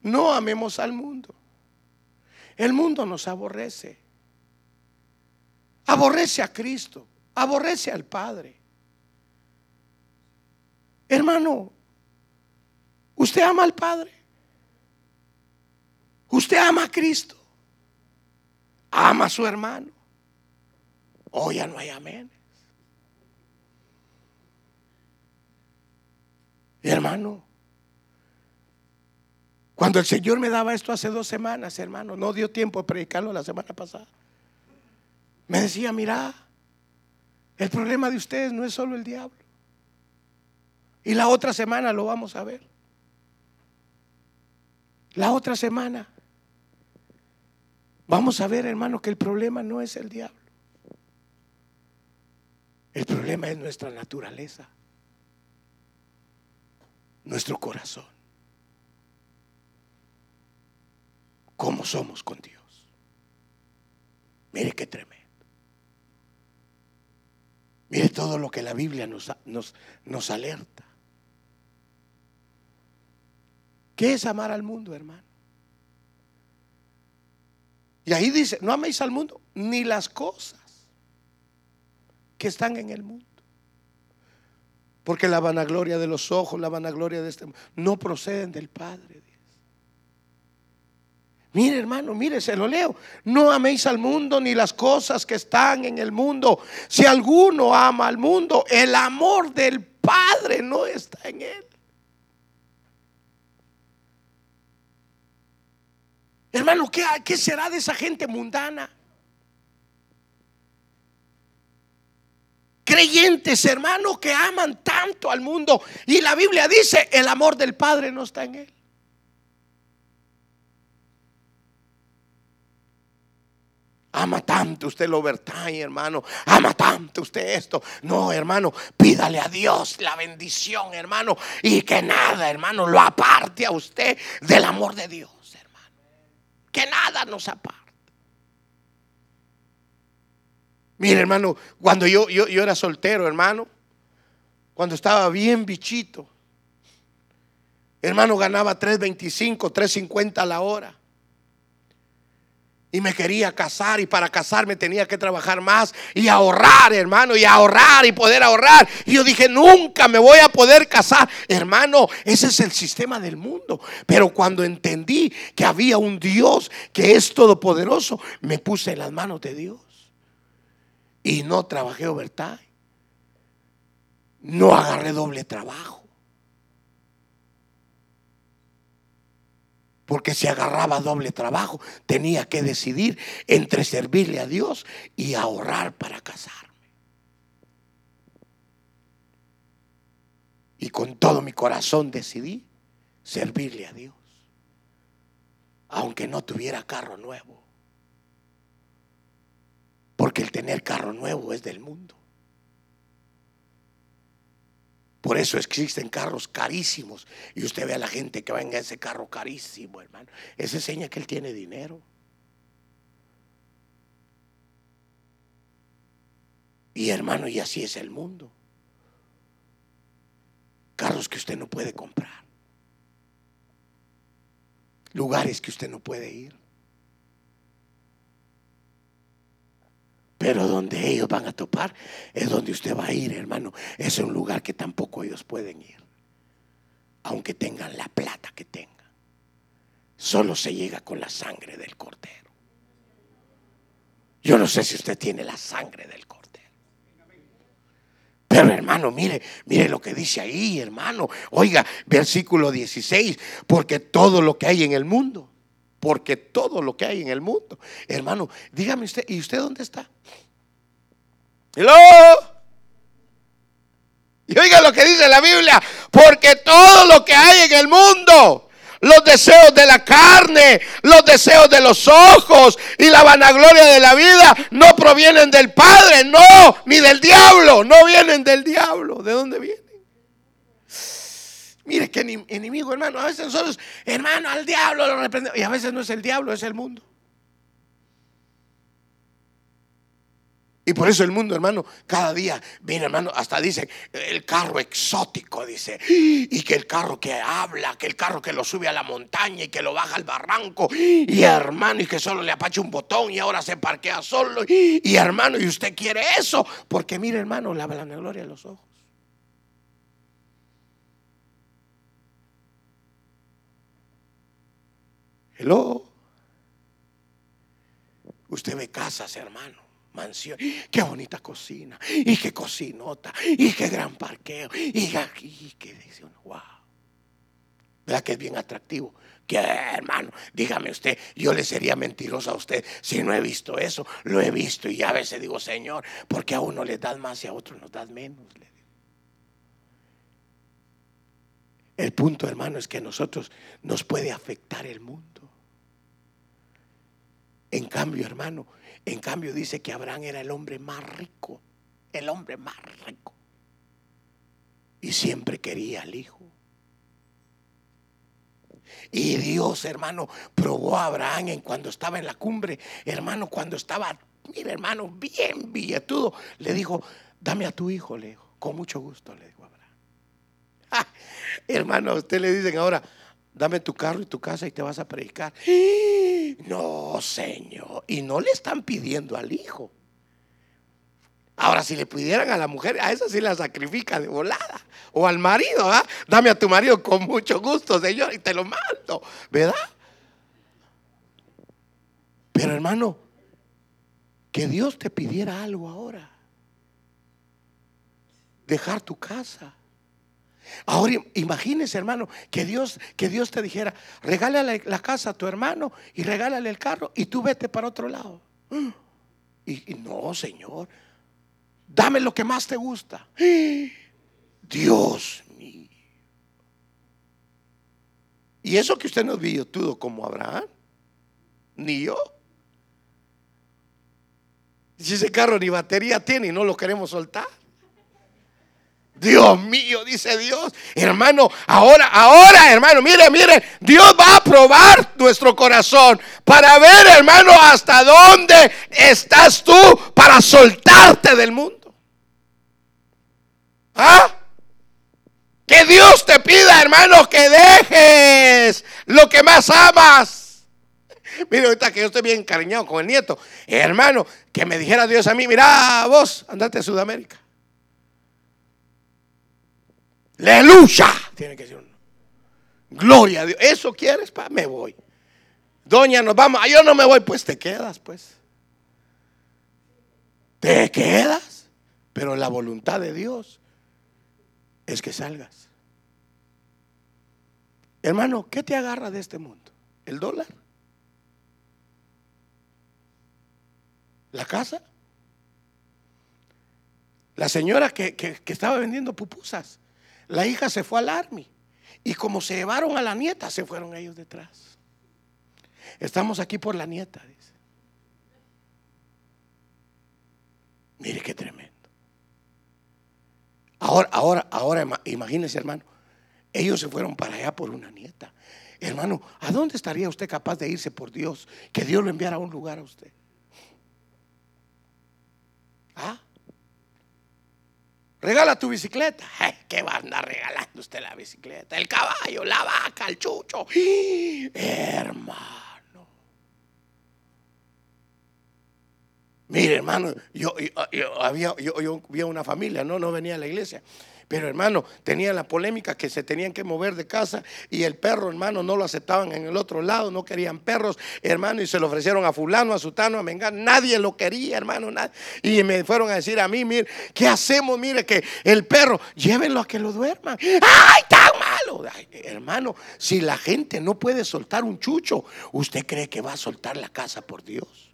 No amemos al mundo. El mundo nos aborrece. Aborrece a Cristo. Aborrece al Padre. Hermano, ¿usted ama al Padre? ¿Usted ama a Cristo? ¿Ama a su hermano? O ya no hay amén. Hermano, cuando el Señor me daba esto hace dos semanas, hermano, no dio tiempo de predicarlo la semana pasada. Me decía, mira, el problema de ustedes no es solo el diablo. Y la otra semana lo vamos a ver. La otra semana vamos a ver, hermano, que el problema no es el diablo. El problema es nuestra naturaleza nuestro corazón. ¿Cómo somos con Dios? Mire qué tremendo. Mire todo lo que la Biblia nos, nos, nos alerta. ¿Qué es amar al mundo, hermano? Y ahí dice, no améis al mundo ni las cosas que están en el mundo. Porque la vanagloria de los ojos, la vanagloria de este mundo, no proceden del Padre. Mire hermano, mire, se lo leo. No améis al mundo ni las cosas que están en el mundo. Si alguno ama al mundo, el amor del Padre no está en él. Hermano, ¿qué, será de esa gente mundana? creyentes, hermanos, que aman tanto al mundo. Y la Biblia dice, el amor del Padre no está en él. Ama tanto usted el overtime, hermano. Ama tanto usted esto. No, hermano, pídale a Dios la bendición, hermano. Y que nada, hermano, lo aparte a usted del amor de Dios, hermano. Que nada nos aparte. Mire, hermano, cuando yo, yo, yo era soltero, hermano, cuando estaba bien bichito, hermano, ganaba 3.25, 3.50 a la hora. Y me quería casar y para casarme tenía que trabajar más y ahorrar, hermano, y ahorrar y poder ahorrar. Y yo dije, nunca me voy a poder casar. Hermano, ese es el sistema del mundo. Pero cuando entendí que había un Dios que es todopoderoso, me puse en las manos de Dios y no trabajé overtime. No agarré doble trabajo. Porque si agarraba doble trabajo, tenía que decidir entre servirle a Dios y ahorrar para casarme. Y con todo mi corazón decidí servirle a Dios. Aunque no tuviera carro nuevo. Porque el tener carro nuevo es del mundo. Por eso existen carros carísimos. Y usted ve a la gente que venga ese carro carísimo, hermano. Ese seña que él tiene dinero. Y hermano, y así es el mundo. Carros que usted no puede comprar. Lugares que usted no puede ir. Pero donde ellos van a topar es donde usted va a ir, hermano. Es un lugar que tampoco ellos pueden ir. Aunque tengan la plata que tengan. solo se llega con la sangre del cordero. Yo no sé si usted tiene la sangre del cordero. Pero hermano, mire, mire lo que dice ahí, hermano. Oiga, versículo 16, porque todo lo que hay en el mundo, porque todo lo que hay en el mundo, hermano, dígame usted, ¿y usted dónde está? Hello. Y oiga lo que dice la Biblia, porque todo lo que hay en el mundo, los deseos de la carne, los deseos de los ojos y la vanagloria de la vida no provienen del Padre, no, ni del diablo, no vienen del diablo. ¿De dónde vienen? Mire que enemigo, hermano, a veces nosotros, hermano, al diablo lo reprendemos. Y a veces no es el diablo, es el mundo. Y por eso el mundo, hermano, cada día, mira, hermano, hasta dice el carro exótico, dice, y que el carro que habla, que el carro que lo sube a la montaña y que lo baja al barranco, y hermano, y que solo le apache un botón y ahora se parquea solo, y hermano, y usted quiere eso, porque mire, hermano, la gloria de los ojos. Hello. Usted ve casas, hermano mansión. Qué bonita cocina. Y qué cocinota. Y qué gran parqueo. Y, aquí qué uno, wow. ¿Verdad que es bien atractivo? Que hermano, dígame usted, yo le sería mentiroso a usted si no he visto eso. Lo he visto y a veces digo, Señor, porque a uno le das más y a otro nos das menos. El punto, hermano, es que a nosotros nos puede afectar el mundo. En cambio, hermano, en cambio dice que Abraham era el hombre más rico, el hombre más rico. Y siempre quería al hijo. Y Dios, hermano, probó a Abraham en cuando estaba en la cumbre, hermano, cuando estaba, mira, hermano, bien billetudo, le dijo, dame a tu hijo, le dijo, con mucho gusto, le dijo Abraham. hermano, a usted le dicen ahora, dame tu carro y tu casa y te vas a predicar. No, Señor. Y no le están pidiendo al hijo. Ahora, si le pidieran a la mujer, a esa sí la sacrifica de volada. O al marido, ¿ah? Dame a tu marido con mucho gusto, Señor, y te lo mando, ¿verdad? Pero hermano, que Dios te pidiera algo ahora. Dejar tu casa Ahora imagínese, hermano, que Dios, que Dios te dijera, regálale la casa a tu hermano y regálale el carro y tú vete para otro lado. Y, no, Señor, dame lo que más te gusta. Dios mío. Y eso que usted no vio todo como Abraham, ni yo. Si ese carro ni batería tiene y no lo queremos soltar. Dios mío, dice Dios. Hermano, ahora, ahora, hermano, mire, mire, Dios va a probar nuestro corazón para ver, hermano, hasta dónde estás tú para soltarte del mundo. ¿Ah? Que Dios te pida, hermano, que dejes lo que más amas. Mire, ahorita que yo estoy bien encariñado con el nieto, hermano, que me dijera Dios a mí, mira vos, andate a Sudamérica. Aleluya. Tiene que decir Gloria a Dios. ¿Eso quieres? Pa? Me voy. Doña, nos vamos. Ah, yo no me voy. Pues te quedas, pues. Te quedas. Pero la voluntad de Dios es que salgas. Hermano, ¿qué te agarra de este mundo? ¿El dólar? ¿La casa? La señora que, que estaba vendiendo pupusas. La hija se fue al army. Y como se llevaron a la nieta, se fueron ellos detrás. Estamos aquí por la nieta, dice. Mire qué tremendo. Ahora, ahora, ahora, imagínese, hermano. Ellos se fueron para allá por una nieta. Hermano, ¿a dónde estaría usted capaz de irse por Dios? Que Dios lo enviara a un lugar a usted. ¿Ah? Regala tu bicicleta. ¿Qué va a andar regalando usted la bicicleta? El caballo, la vaca, el chucho. Hermano. Mire, hermano, yo, había, yo, yo una familia, no, no venía a la iglesia. Pero hermano, tenía la polémica que se tenían que mover de casa y el perro, hermano, no lo aceptaban en el otro lado, no querían perros, hermano, y se lo ofrecieron a fulano, a sutano, a mengano, nadie lo quería, hermano, nadie. y me fueron a decir a mí, mire, ¿qué hacemos? Mire que el perro, llévenlo a que lo duerman. ¡Ay, tan malo! hermano, si la gente no puede soltar un chucho, ¿usted cree que va a soltar la casa por Dios?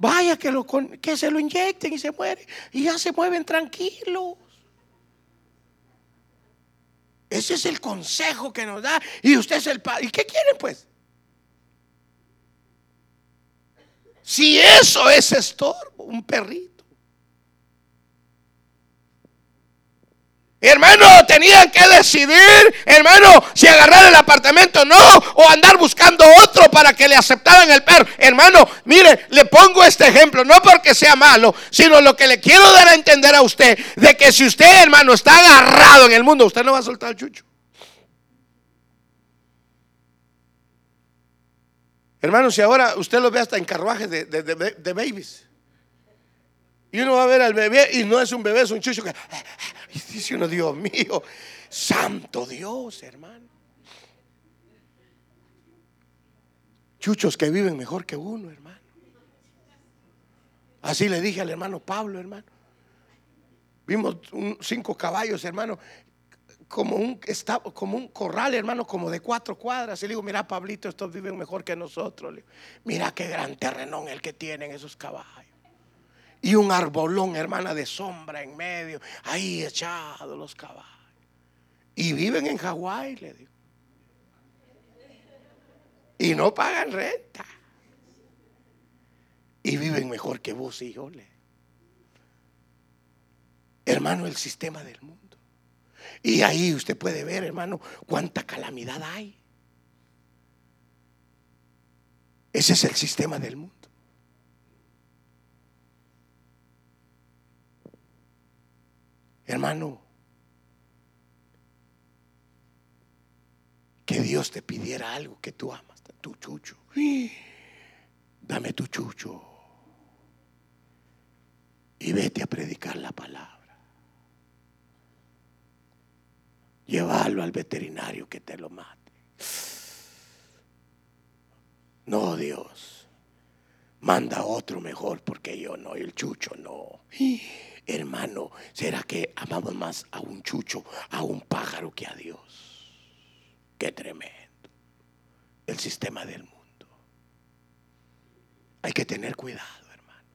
Vaya que, lo, que se lo inyecten y se muere. Y ya se mueven tranquilos. Ese es el consejo que nos da. Y usted es el padre. ¿Y qué quieren pues? Si eso es estorbo, un perrito. Hermano, tenían que decidir, hermano, si agarrar el apartamento o no, o andar buscando otro para que le aceptaran el perro. Hermano, mire, le pongo este ejemplo, no porque sea malo, sino lo que le quiero dar a entender a usted, de que si usted, hermano, está agarrado en el mundo, usted no va a soltar el chucho. Hermano, si ahora usted lo ve hasta en carruajes de, de babies. Y uno va a ver al bebé y no es un bebé, es un chucho que... Y dice uno, Dios mío, santo Dios, hermano. Chuchos que viven mejor que uno, hermano. Así le dije al hermano Pablo, hermano. Vimos cinco caballos, hermano, como un, como un corral, hermano, como de cuatro cuadras. Y le digo, mira, Pablito, estos viven mejor que nosotros. mira qué gran terrenón el que tienen esos caballos y un arbolón, hermana, de sombra en medio, ahí echados los caballos. Y viven en Hawái, le digo. Y no pagan renta. Y viven mejor que vos y yo, le Hermano, el sistema del mundo. Y ahí usted puede ver, hermano, cuánta calamidad hay. Ese es el sistema del mundo. Hermano, que Dios te pidiera algo que tú amas, tu chucho. Dame tu chucho. Y vete a predicar la palabra. Llévalo al veterinario que te lo mate. No, Dios. Manda otro mejor porque yo no, el chucho no. Hermano, ¿será que amamos más a un chucho, a un pájaro que a Dios? Qué tremendo. El sistema del mundo. Hay que tener cuidado, hermano.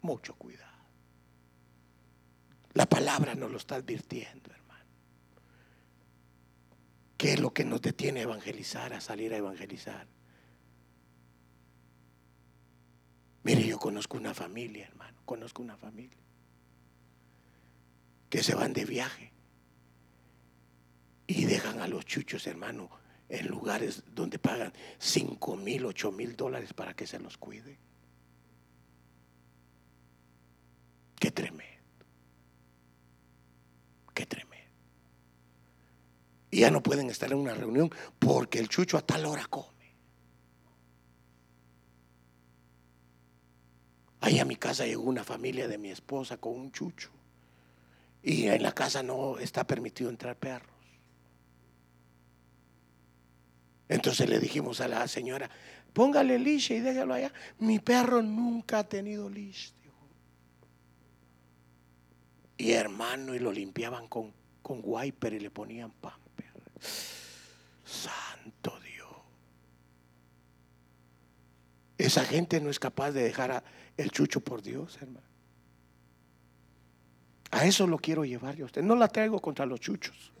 Mucho cuidado. La palabra nos lo está advirtiendo, hermano. ¿Qué es lo que nos detiene a evangelizar, a salir a evangelizar? Mire, yo conozco una familia, hermano. Conozco una familia que se van de viaje y dejan a los chuchos, hermano, en lugares donde pagan 5 mil, 8 mil dólares para que se los cuide. Qué tremendo. Qué tremendo. Y ya no pueden estar en una reunión porque el chucho a tal hora come. Ahí a mi casa llegó una familia de mi esposa con un chucho. Y en la casa no está permitido entrar perros. Entonces le dijimos a la señora, póngale leash y déjalo allá. Mi perro nunca ha tenido leash. Y hermano, y lo limpiaban con, con wiper y le ponían pamper. Santo Dios. Esa gente no es capaz de dejar el chucho por Dios, hermano. A eso lo quiero llevar yo a usted. No la traigo contra los chuchos.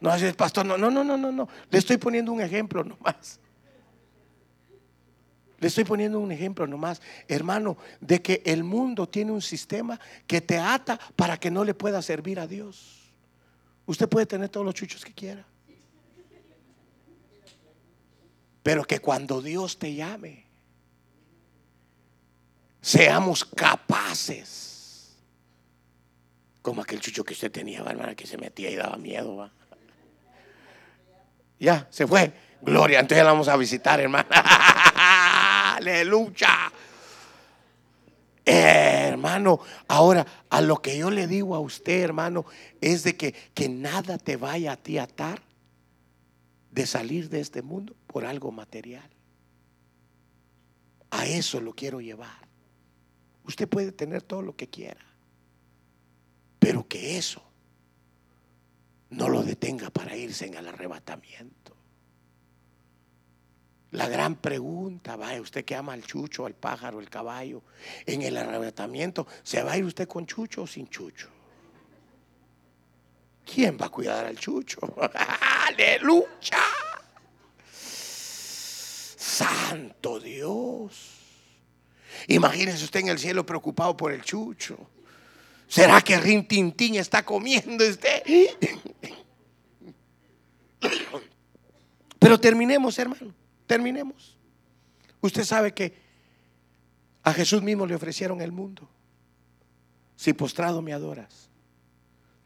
No, hace pastor, no, no, no, no, no, Le estoy poniendo un ejemplo nomás. Le estoy poniendo un ejemplo nomás, hermano, de que el mundo tiene un sistema que te ata para que no le pueda servir a Dios. Usted puede tener todos los chuchos que quiera. Pero que cuando Dios te llame, seamos capaces como aquel chucho que usted tenía, hermana, que se metía y daba miedo. Ya, se fue. Gloria, entonces la vamos a visitar, hermana. Aleluya. hermano, ahora a lo que yo le digo a usted, hermano, es de que, que nada te vaya a ti atar de salir de este mundo por algo material. A eso lo quiero llevar. Usted puede tener todo lo que quiera, pero que eso no lo detenga para irse en el arrebatamiento. La gran pregunta, vaya usted que ama al chucho, al pájaro, al caballo, en el arrebatamiento, ¿se va a ir usted con chucho o sin chucho? ¿Quién va a cuidar al chucho? Aleluya. Santo Dios. Imagínese usted en el cielo preocupado por el chucho. ¿Será que Rin Tintín está comiendo usted? Pero terminemos, hermano. Terminemos. Usted sabe que a Jesús mismo le ofrecieron el mundo. Si postrado me adoras,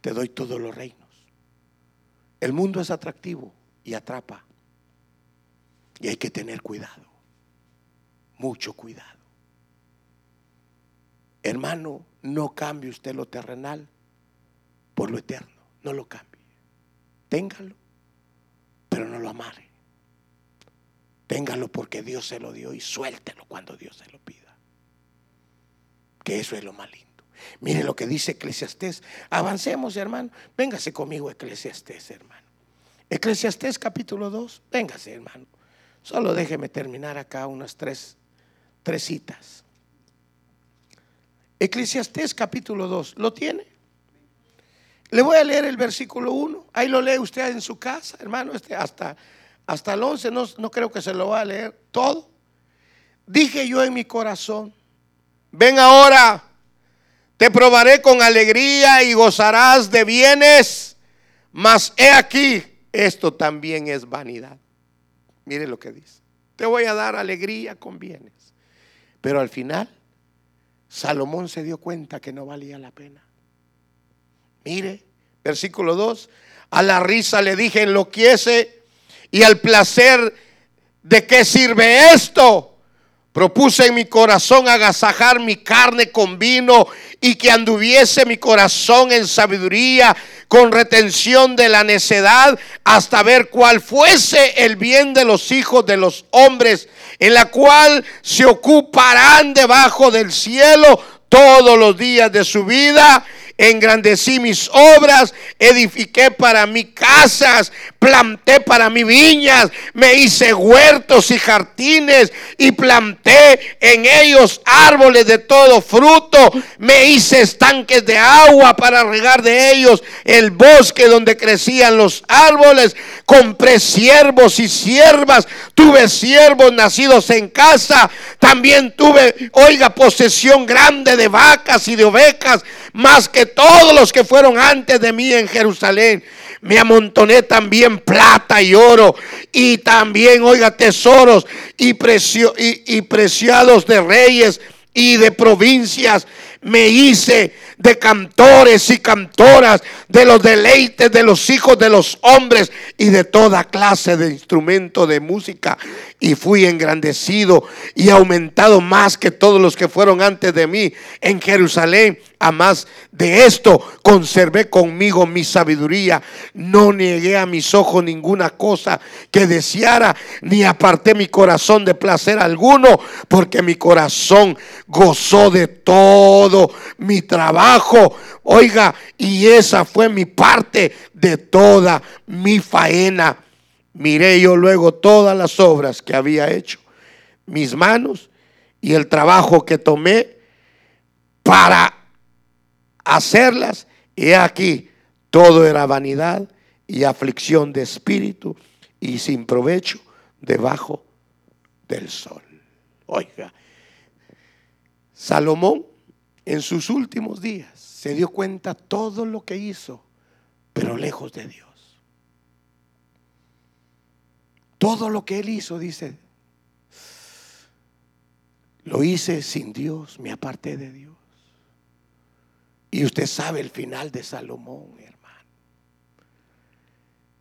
te doy todos los reinos. El mundo es atractivo y atrapa. Y hay que tener cuidado. Mucho cuidado. Hermano, no cambie usted lo terrenal por lo eterno. No lo cambie. Téngalo, pero no lo amare. Téngalo porque Dios se lo dio y suéltelo cuando Dios se lo pida. Que eso es lo más lindo. Mire lo que dice Eclesiastés. Avancemos, hermano. Véngase conmigo, Eclesiastés, hermano. Eclesiastés capítulo 2. Véngase, hermano. Solo déjeme terminar acá unas tres, tres citas. Eclesiastés capítulo 2. ¿Lo tiene? Le voy a leer el versículo 1. Ahí lo lee usted en su casa, hermano. Este, hasta, hasta el 11 no, no creo que se lo va a leer todo. Dije yo en mi corazón, ven ahora te probaré con alegría y gozarás de bienes, mas he aquí, esto también es vanidad. Mire lo que dice. Te voy a dar alegría con bienes. Pero al final, Salomón se dio cuenta que no valía la pena. Mire, versículo 2, a la risa le dije enloquece y al placer, ¿de qué sirve esto? Propuse en mi corazón agasajar mi carne con vino y que anduviese mi corazón en sabiduría con retención de la necedad hasta ver cuál fuese el bien de los hijos de los hombres, en la cual se ocuparán debajo del cielo todos los días de su vida engrandecí mis obras, edifiqué para mí casas, planté para mí viñas, me hice huertos y jardines y planté en ellos árboles de todo fruto, me hice estanques de agua para regar de ellos el bosque donde crecían los árboles, compré siervos y siervas, tuve siervos nacidos en casa, también tuve, oiga, posesión grande de vacas y de ovejas, más que todos los que fueron antes de mí en Jerusalén. Me amontoné también plata y oro y también, oiga, tesoros y, y, y preciados de reyes y de provincias. Me hice de cantores y cantoras, de los deleites de los hijos de los hombres y de toda clase de instrumento de música. Y fui engrandecido y aumentado más que todos los que fueron antes de mí en Jerusalén. A más de esto, conservé conmigo mi sabiduría. No negué a mis ojos ninguna cosa que deseara, ni aparté mi corazón de placer alguno, porque mi corazón gozó de todo mi trabajo. Oiga, y esa fue mi parte de toda mi faena. Miré yo luego todas las obras que había hecho, mis manos y el trabajo que tomé para hacerlas. Y aquí todo era vanidad y aflicción de espíritu y sin provecho debajo del sol. Oiga, Salomón en sus últimos días se dio cuenta todo lo que hizo, pero lejos de Dios. Todo lo que él hizo, dice, lo hice sin Dios, me aparté de Dios. Y usted sabe el final de Salomón, hermano.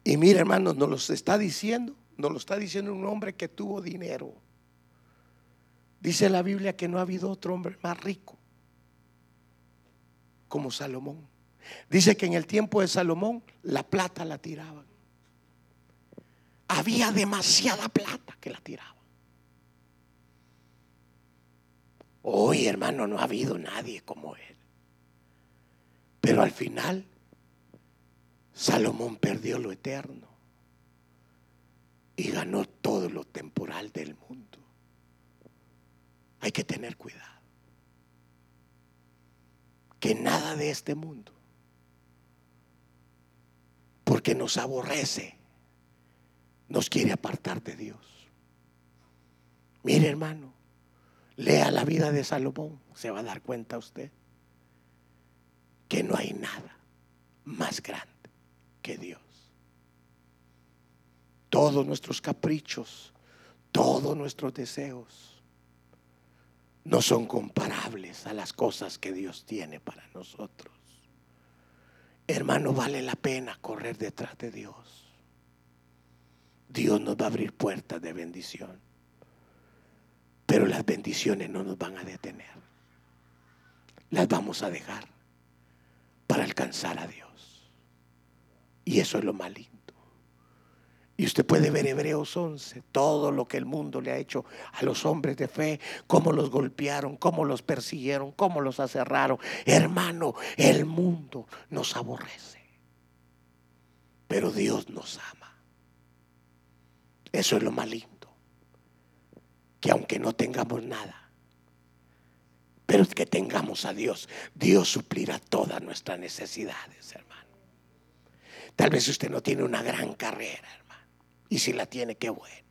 Y mira, hermano, nos lo está diciendo, nos lo está diciendo un hombre que tuvo dinero. Dice la Biblia que no ha habido otro hombre más rico como Salomón. Dice que en el tiempo de Salomón la plata la tiraban. Había demasiada plata que la tiraban. Hoy, hermano, no ha habido nadie como él. Pero al final, Salomón perdió lo eterno y ganó todo lo temporal del mundo. Hay que tener cuidado. Que nada de este mundo, porque nos aborrece, nos quiere apartar de Dios. Mire hermano, lea la vida de Salomón, se va a dar cuenta usted que no hay nada más grande que Dios. Todos nuestros caprichos, todos nuestros deseos no son comparables a las cosas que Dios tiene para nosotros. Hermano, vale la pena correr detrás de Dios. Dios nos va a abrir puertas de bendición. Pero las bendiciones no nos van a detener. Las vamos a dejar para alcanzar a Dios. Y eso es lo más lindo. Y usted puede ver Hebreos 11, todo lo que el mundo le ha hecho a los hombres de fe, cómo los golpearon, cómo los persiguieron, cómo los aserraron. Hermano, el mundo nos aborrece, pero Dios nos ama. Eso es lo más lindo. Que aunque no tengamos nada, pero que tengamos a Dios, Dios suplirá todas nuestras necesidades, hermano. Tal vez usted no tiene una gran carrera, hermano. Y si la tiene, qué bueno.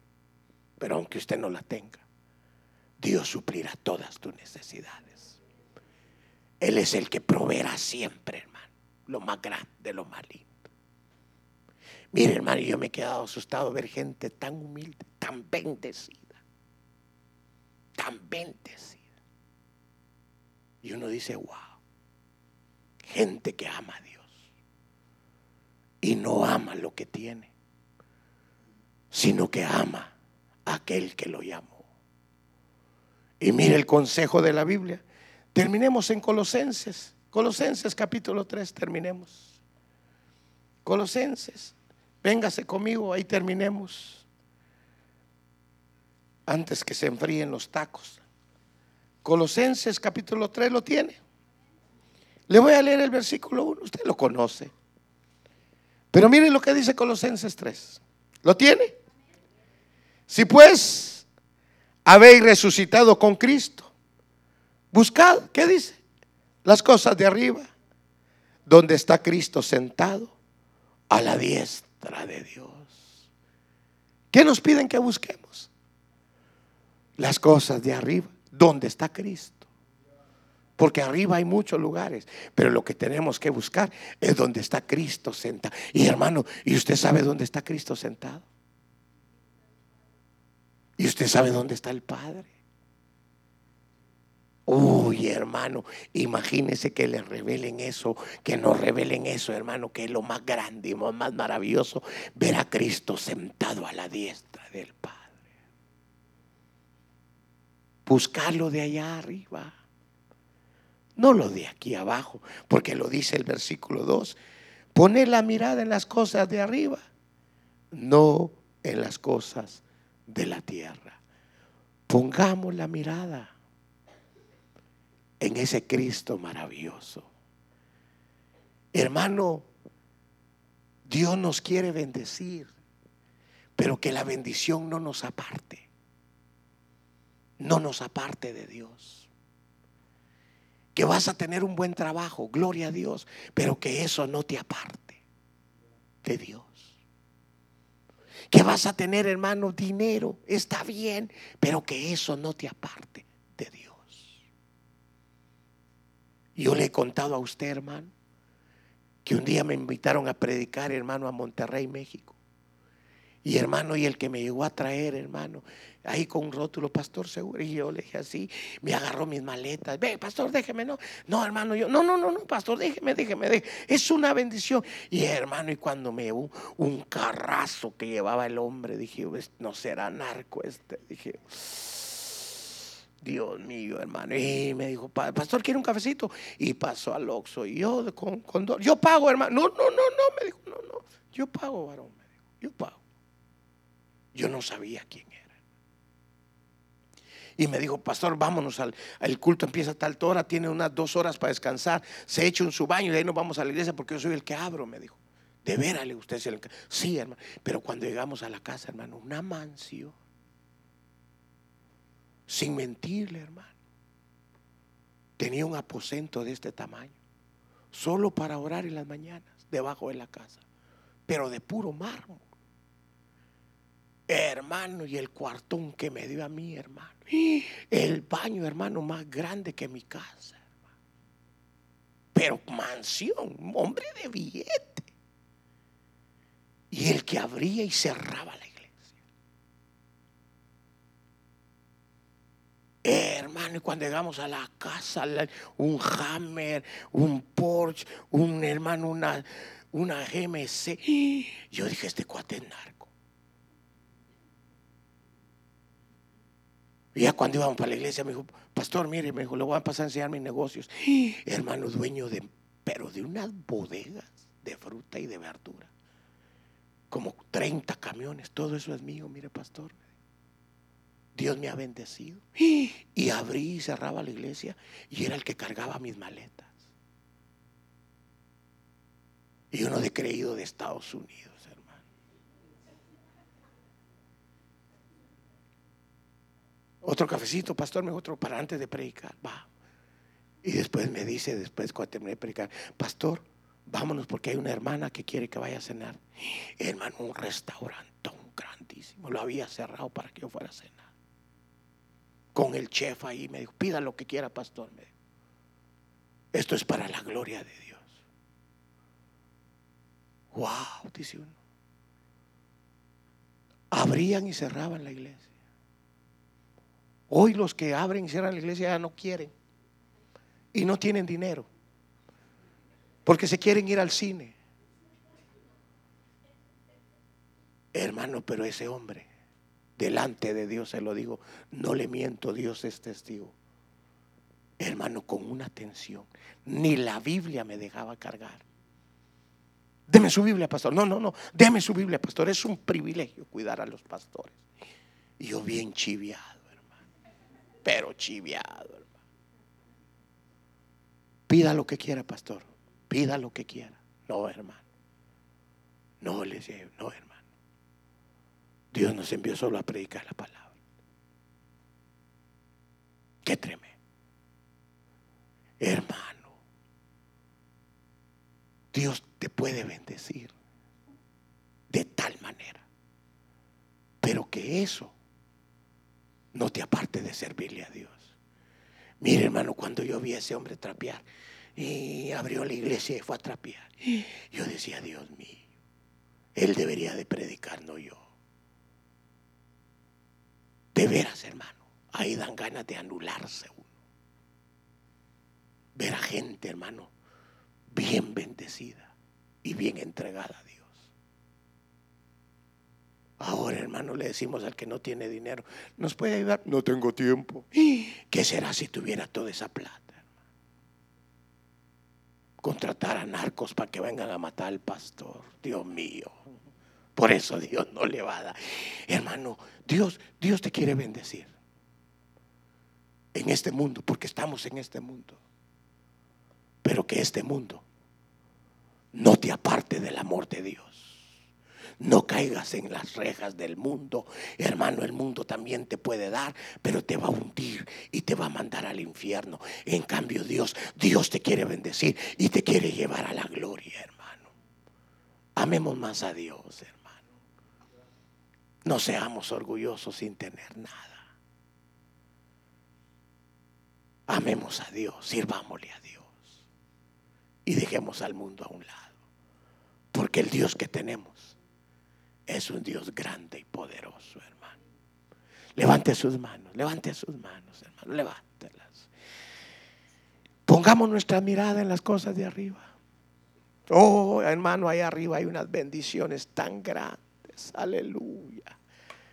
Pero aunque usted no la tenga, Dios suplirá todas tus necesidades. Él es el que proveerá siempre, hermano. Lo más grande, lo más lindo. Mire, hermano, yo me he quedado asustado ver gente tan humilde, tan bendecida. Tan bendecida. Y uno dice, wow, gente que ama a Dios y no ama lo que tiene, sino que ama a aquel que lo llamó. Y mire el consejo de la Biblia. Terminemos en Colosenses. Colosenses capítulo 3, terminemos. Colosenses, véngase conmigo, ahí terminemos. Antes que se enfríen los tacos. Colosenses capítulo 3 lo tiene. Le voy a leer el versículo 1, usted lo conoce. Pero mire lo que dice Colosenses 3. ¿Lo tiene? Si pues habéis resucitado con Cristo, buscad, ¿qué dice? Las cosas de arriba, donde está Cristo sentado a la diestra de Dios. ¿Qué nos piden que busquemos? Las cosas de arriba ¿Dónde está Cristo? Porque arriba hay muchos lugares, pero lo que tenemos que buscar es donde está Cristo sentado. Y hermano, ¿y usted sabe dónde está Cristo sentado? ¿Y usted sabe dónde está el Padre? Uy, hermano, imagínese que le revelen eso, que nos revelen eso, hermano, que es lo más grande y más maravilloso, ver a Cristo sentado a la diestra del Padre buscarlo de allá arriba. No lo de aquí abajo, porque lo dice el versículo 2. Poner la mirada en las cosas de arriba, no en las cosas de la tierra. Pongamos la mirada en ese Cristo maravilloso. Hermano, Dios nos quiere bendecir, pero que la bendición no nos aparte no nos aparte de Dios. Que vas a tener un buen trabajo, gloria a Dios, pero que eso no te aparte de Dios. Que vas a tener, hermano, dinero, está bien, pero que eso no te aparte de Dios. Yo le he contado a usted, hermano, que un día me invitaron a predicar, hermano, a Monterrey, México. Y hermano, y el que me llegó a traer, hermano, ahí con un rótulo, pastor seguro. Y yo le dije así, me agarró mis maletas. Ve, pastor, déjeme, no. No, hermano, yo, no, no, no, no, pastor, déjeme, déjeme, déjeme. Es una bendición. Y hermano, y cuando me llevó un carrazo que llevaba el hombre, dije, no será narco este. Dije, Dios mío, hermano. Y me dijo, pastor, ¿quiere un cafecito? Y pasó al Oxxo. Y yo, con, con yo pago, hermano. No, no, no, no, me dijo, no, no. Yo pago, varón, me dijo. Yo pago. Yo no sabía quién era. Y me dijo, pastor, vámonos al culto, empieza a tal hora, tiene unas dos horas para descansar, se echa en su baño y de ahí nos vamos a la iglesia porque yo soy el que abro, me dijo. De verale usted es el que... Sí, hermano. Pero cuando llegamos a la casa, hermano, una mansión sin mentirle, hermano. Tenía un aposento de este tamaño, solo para orar en las mañanas, debajo de la casa, pero de puro mármol. Hermano, y el cuartón que me dio a mí, hermano. El baño, hermano, más grande que mi casa. Pero mansión, hombre de billete. Y el que abría y cerraba la hermano, y cuando llegamos a la casa, un Hammer, un Porsche, un hermano, una, una GMC. Yo dije, este cuate. Y ya cuando íbamos para la iglesia me dijo, pastor, mire, me dijo, le voy a pasar a enseñar mis negocios. Hermano, dueño de, pero de unas bodegas de fruta y de verdura. Como 30 camiones, todo eso es mío, mire, pastor. Dios me ha bendecido. Y abrí y cerraba la iglesia y era el que cargaba mis maletas. Y uno de creído de Estados Unidos, hermano. Otro cafecito, pastor, me otro para antes de predicar. Va. Y después me dice, después cuando terminé de predicar, pastor, vámonos porque hay una hermana que quiere que vaya a cenar. Hermano, un restaurantón grandísimo. Lo había cerrado para que yo fuera a cenar con el chef ahí. Me dijo, pida lo que quiera, pastor. Me Esto es para la gloria de Dios. Wow, dice uno. Abrían y cerraban la iglesia. Hoy los que abren y cierran la iglesia ya no quieren. Y no tienen dinero. Porque se quieren ir al cine. Hermano, pero ese hombre delante de Dios se lo digo, no le miento, Dios es testigo. Hermano, con una atención, ni la Biblia me dejaba cargar. Deme su Biblia, pastor. No, no, no, deme su Biblia, pastor. Es un privilegio cuidar a los pastores. Y yo bien chiviado. Pero chiviado, hermano. Pida lo que quiera, pastor. Pida lo que quiera. No, hermano. No llevo, no, hermano. Dios nos envió solo a predicar la palabra. Qué tremendo. Hermano, Dios te puede bendecir de tal manera, pero que eso no te aparte de servirle a Dios. Mire, hermano, cuando yo vi a ese hombre trapear y abrió la iglesia y fue a trapear, yo decía, Dios mío, él debería de predicar, no yo. De veras, hermano, ahí dan ganas de anularse uno. Ver a gente, hermano, bien bendecida y bien entregada. Ahora, hermano, le decimos al que no tiene dinero, ¿nos puede ayudar? No tengo tiempo. ¿Qué será si tuviera toda esa plata? Contratar a narcos para que vengan a matar al pastor. Dios mío. Por eso Dios no le va a dar. Hermano, Dios, Dios te quiere bendecir. En este mundo, porque estamos en este mundo. Pero que este mundo no te aparte del amor de Dios. No caigas en las rejas del mundo. Hermano, el mundo también te puede dar, pero te va a hundir y te va a mandar al infierno. En cambio, Dios, Dios te quiere bendecir y te quiere llevar a la gloria, hermano. Amemos más a Dios, hermano. No seamos orgullosos sin tener nada. Amemos a Dios, sirvámosle a Dios y dejemos al mundo a un lado. Porque el Dios que tenemos es un Dios grande y poderoso, hermano. Levante sus manos, levante sus manos, hermano, levántelas. Pongamos nuestra mirada en las cosas de arriba. Oh, hermano, ahí arriba hay unas bendiciones tan grandes. Aleluya.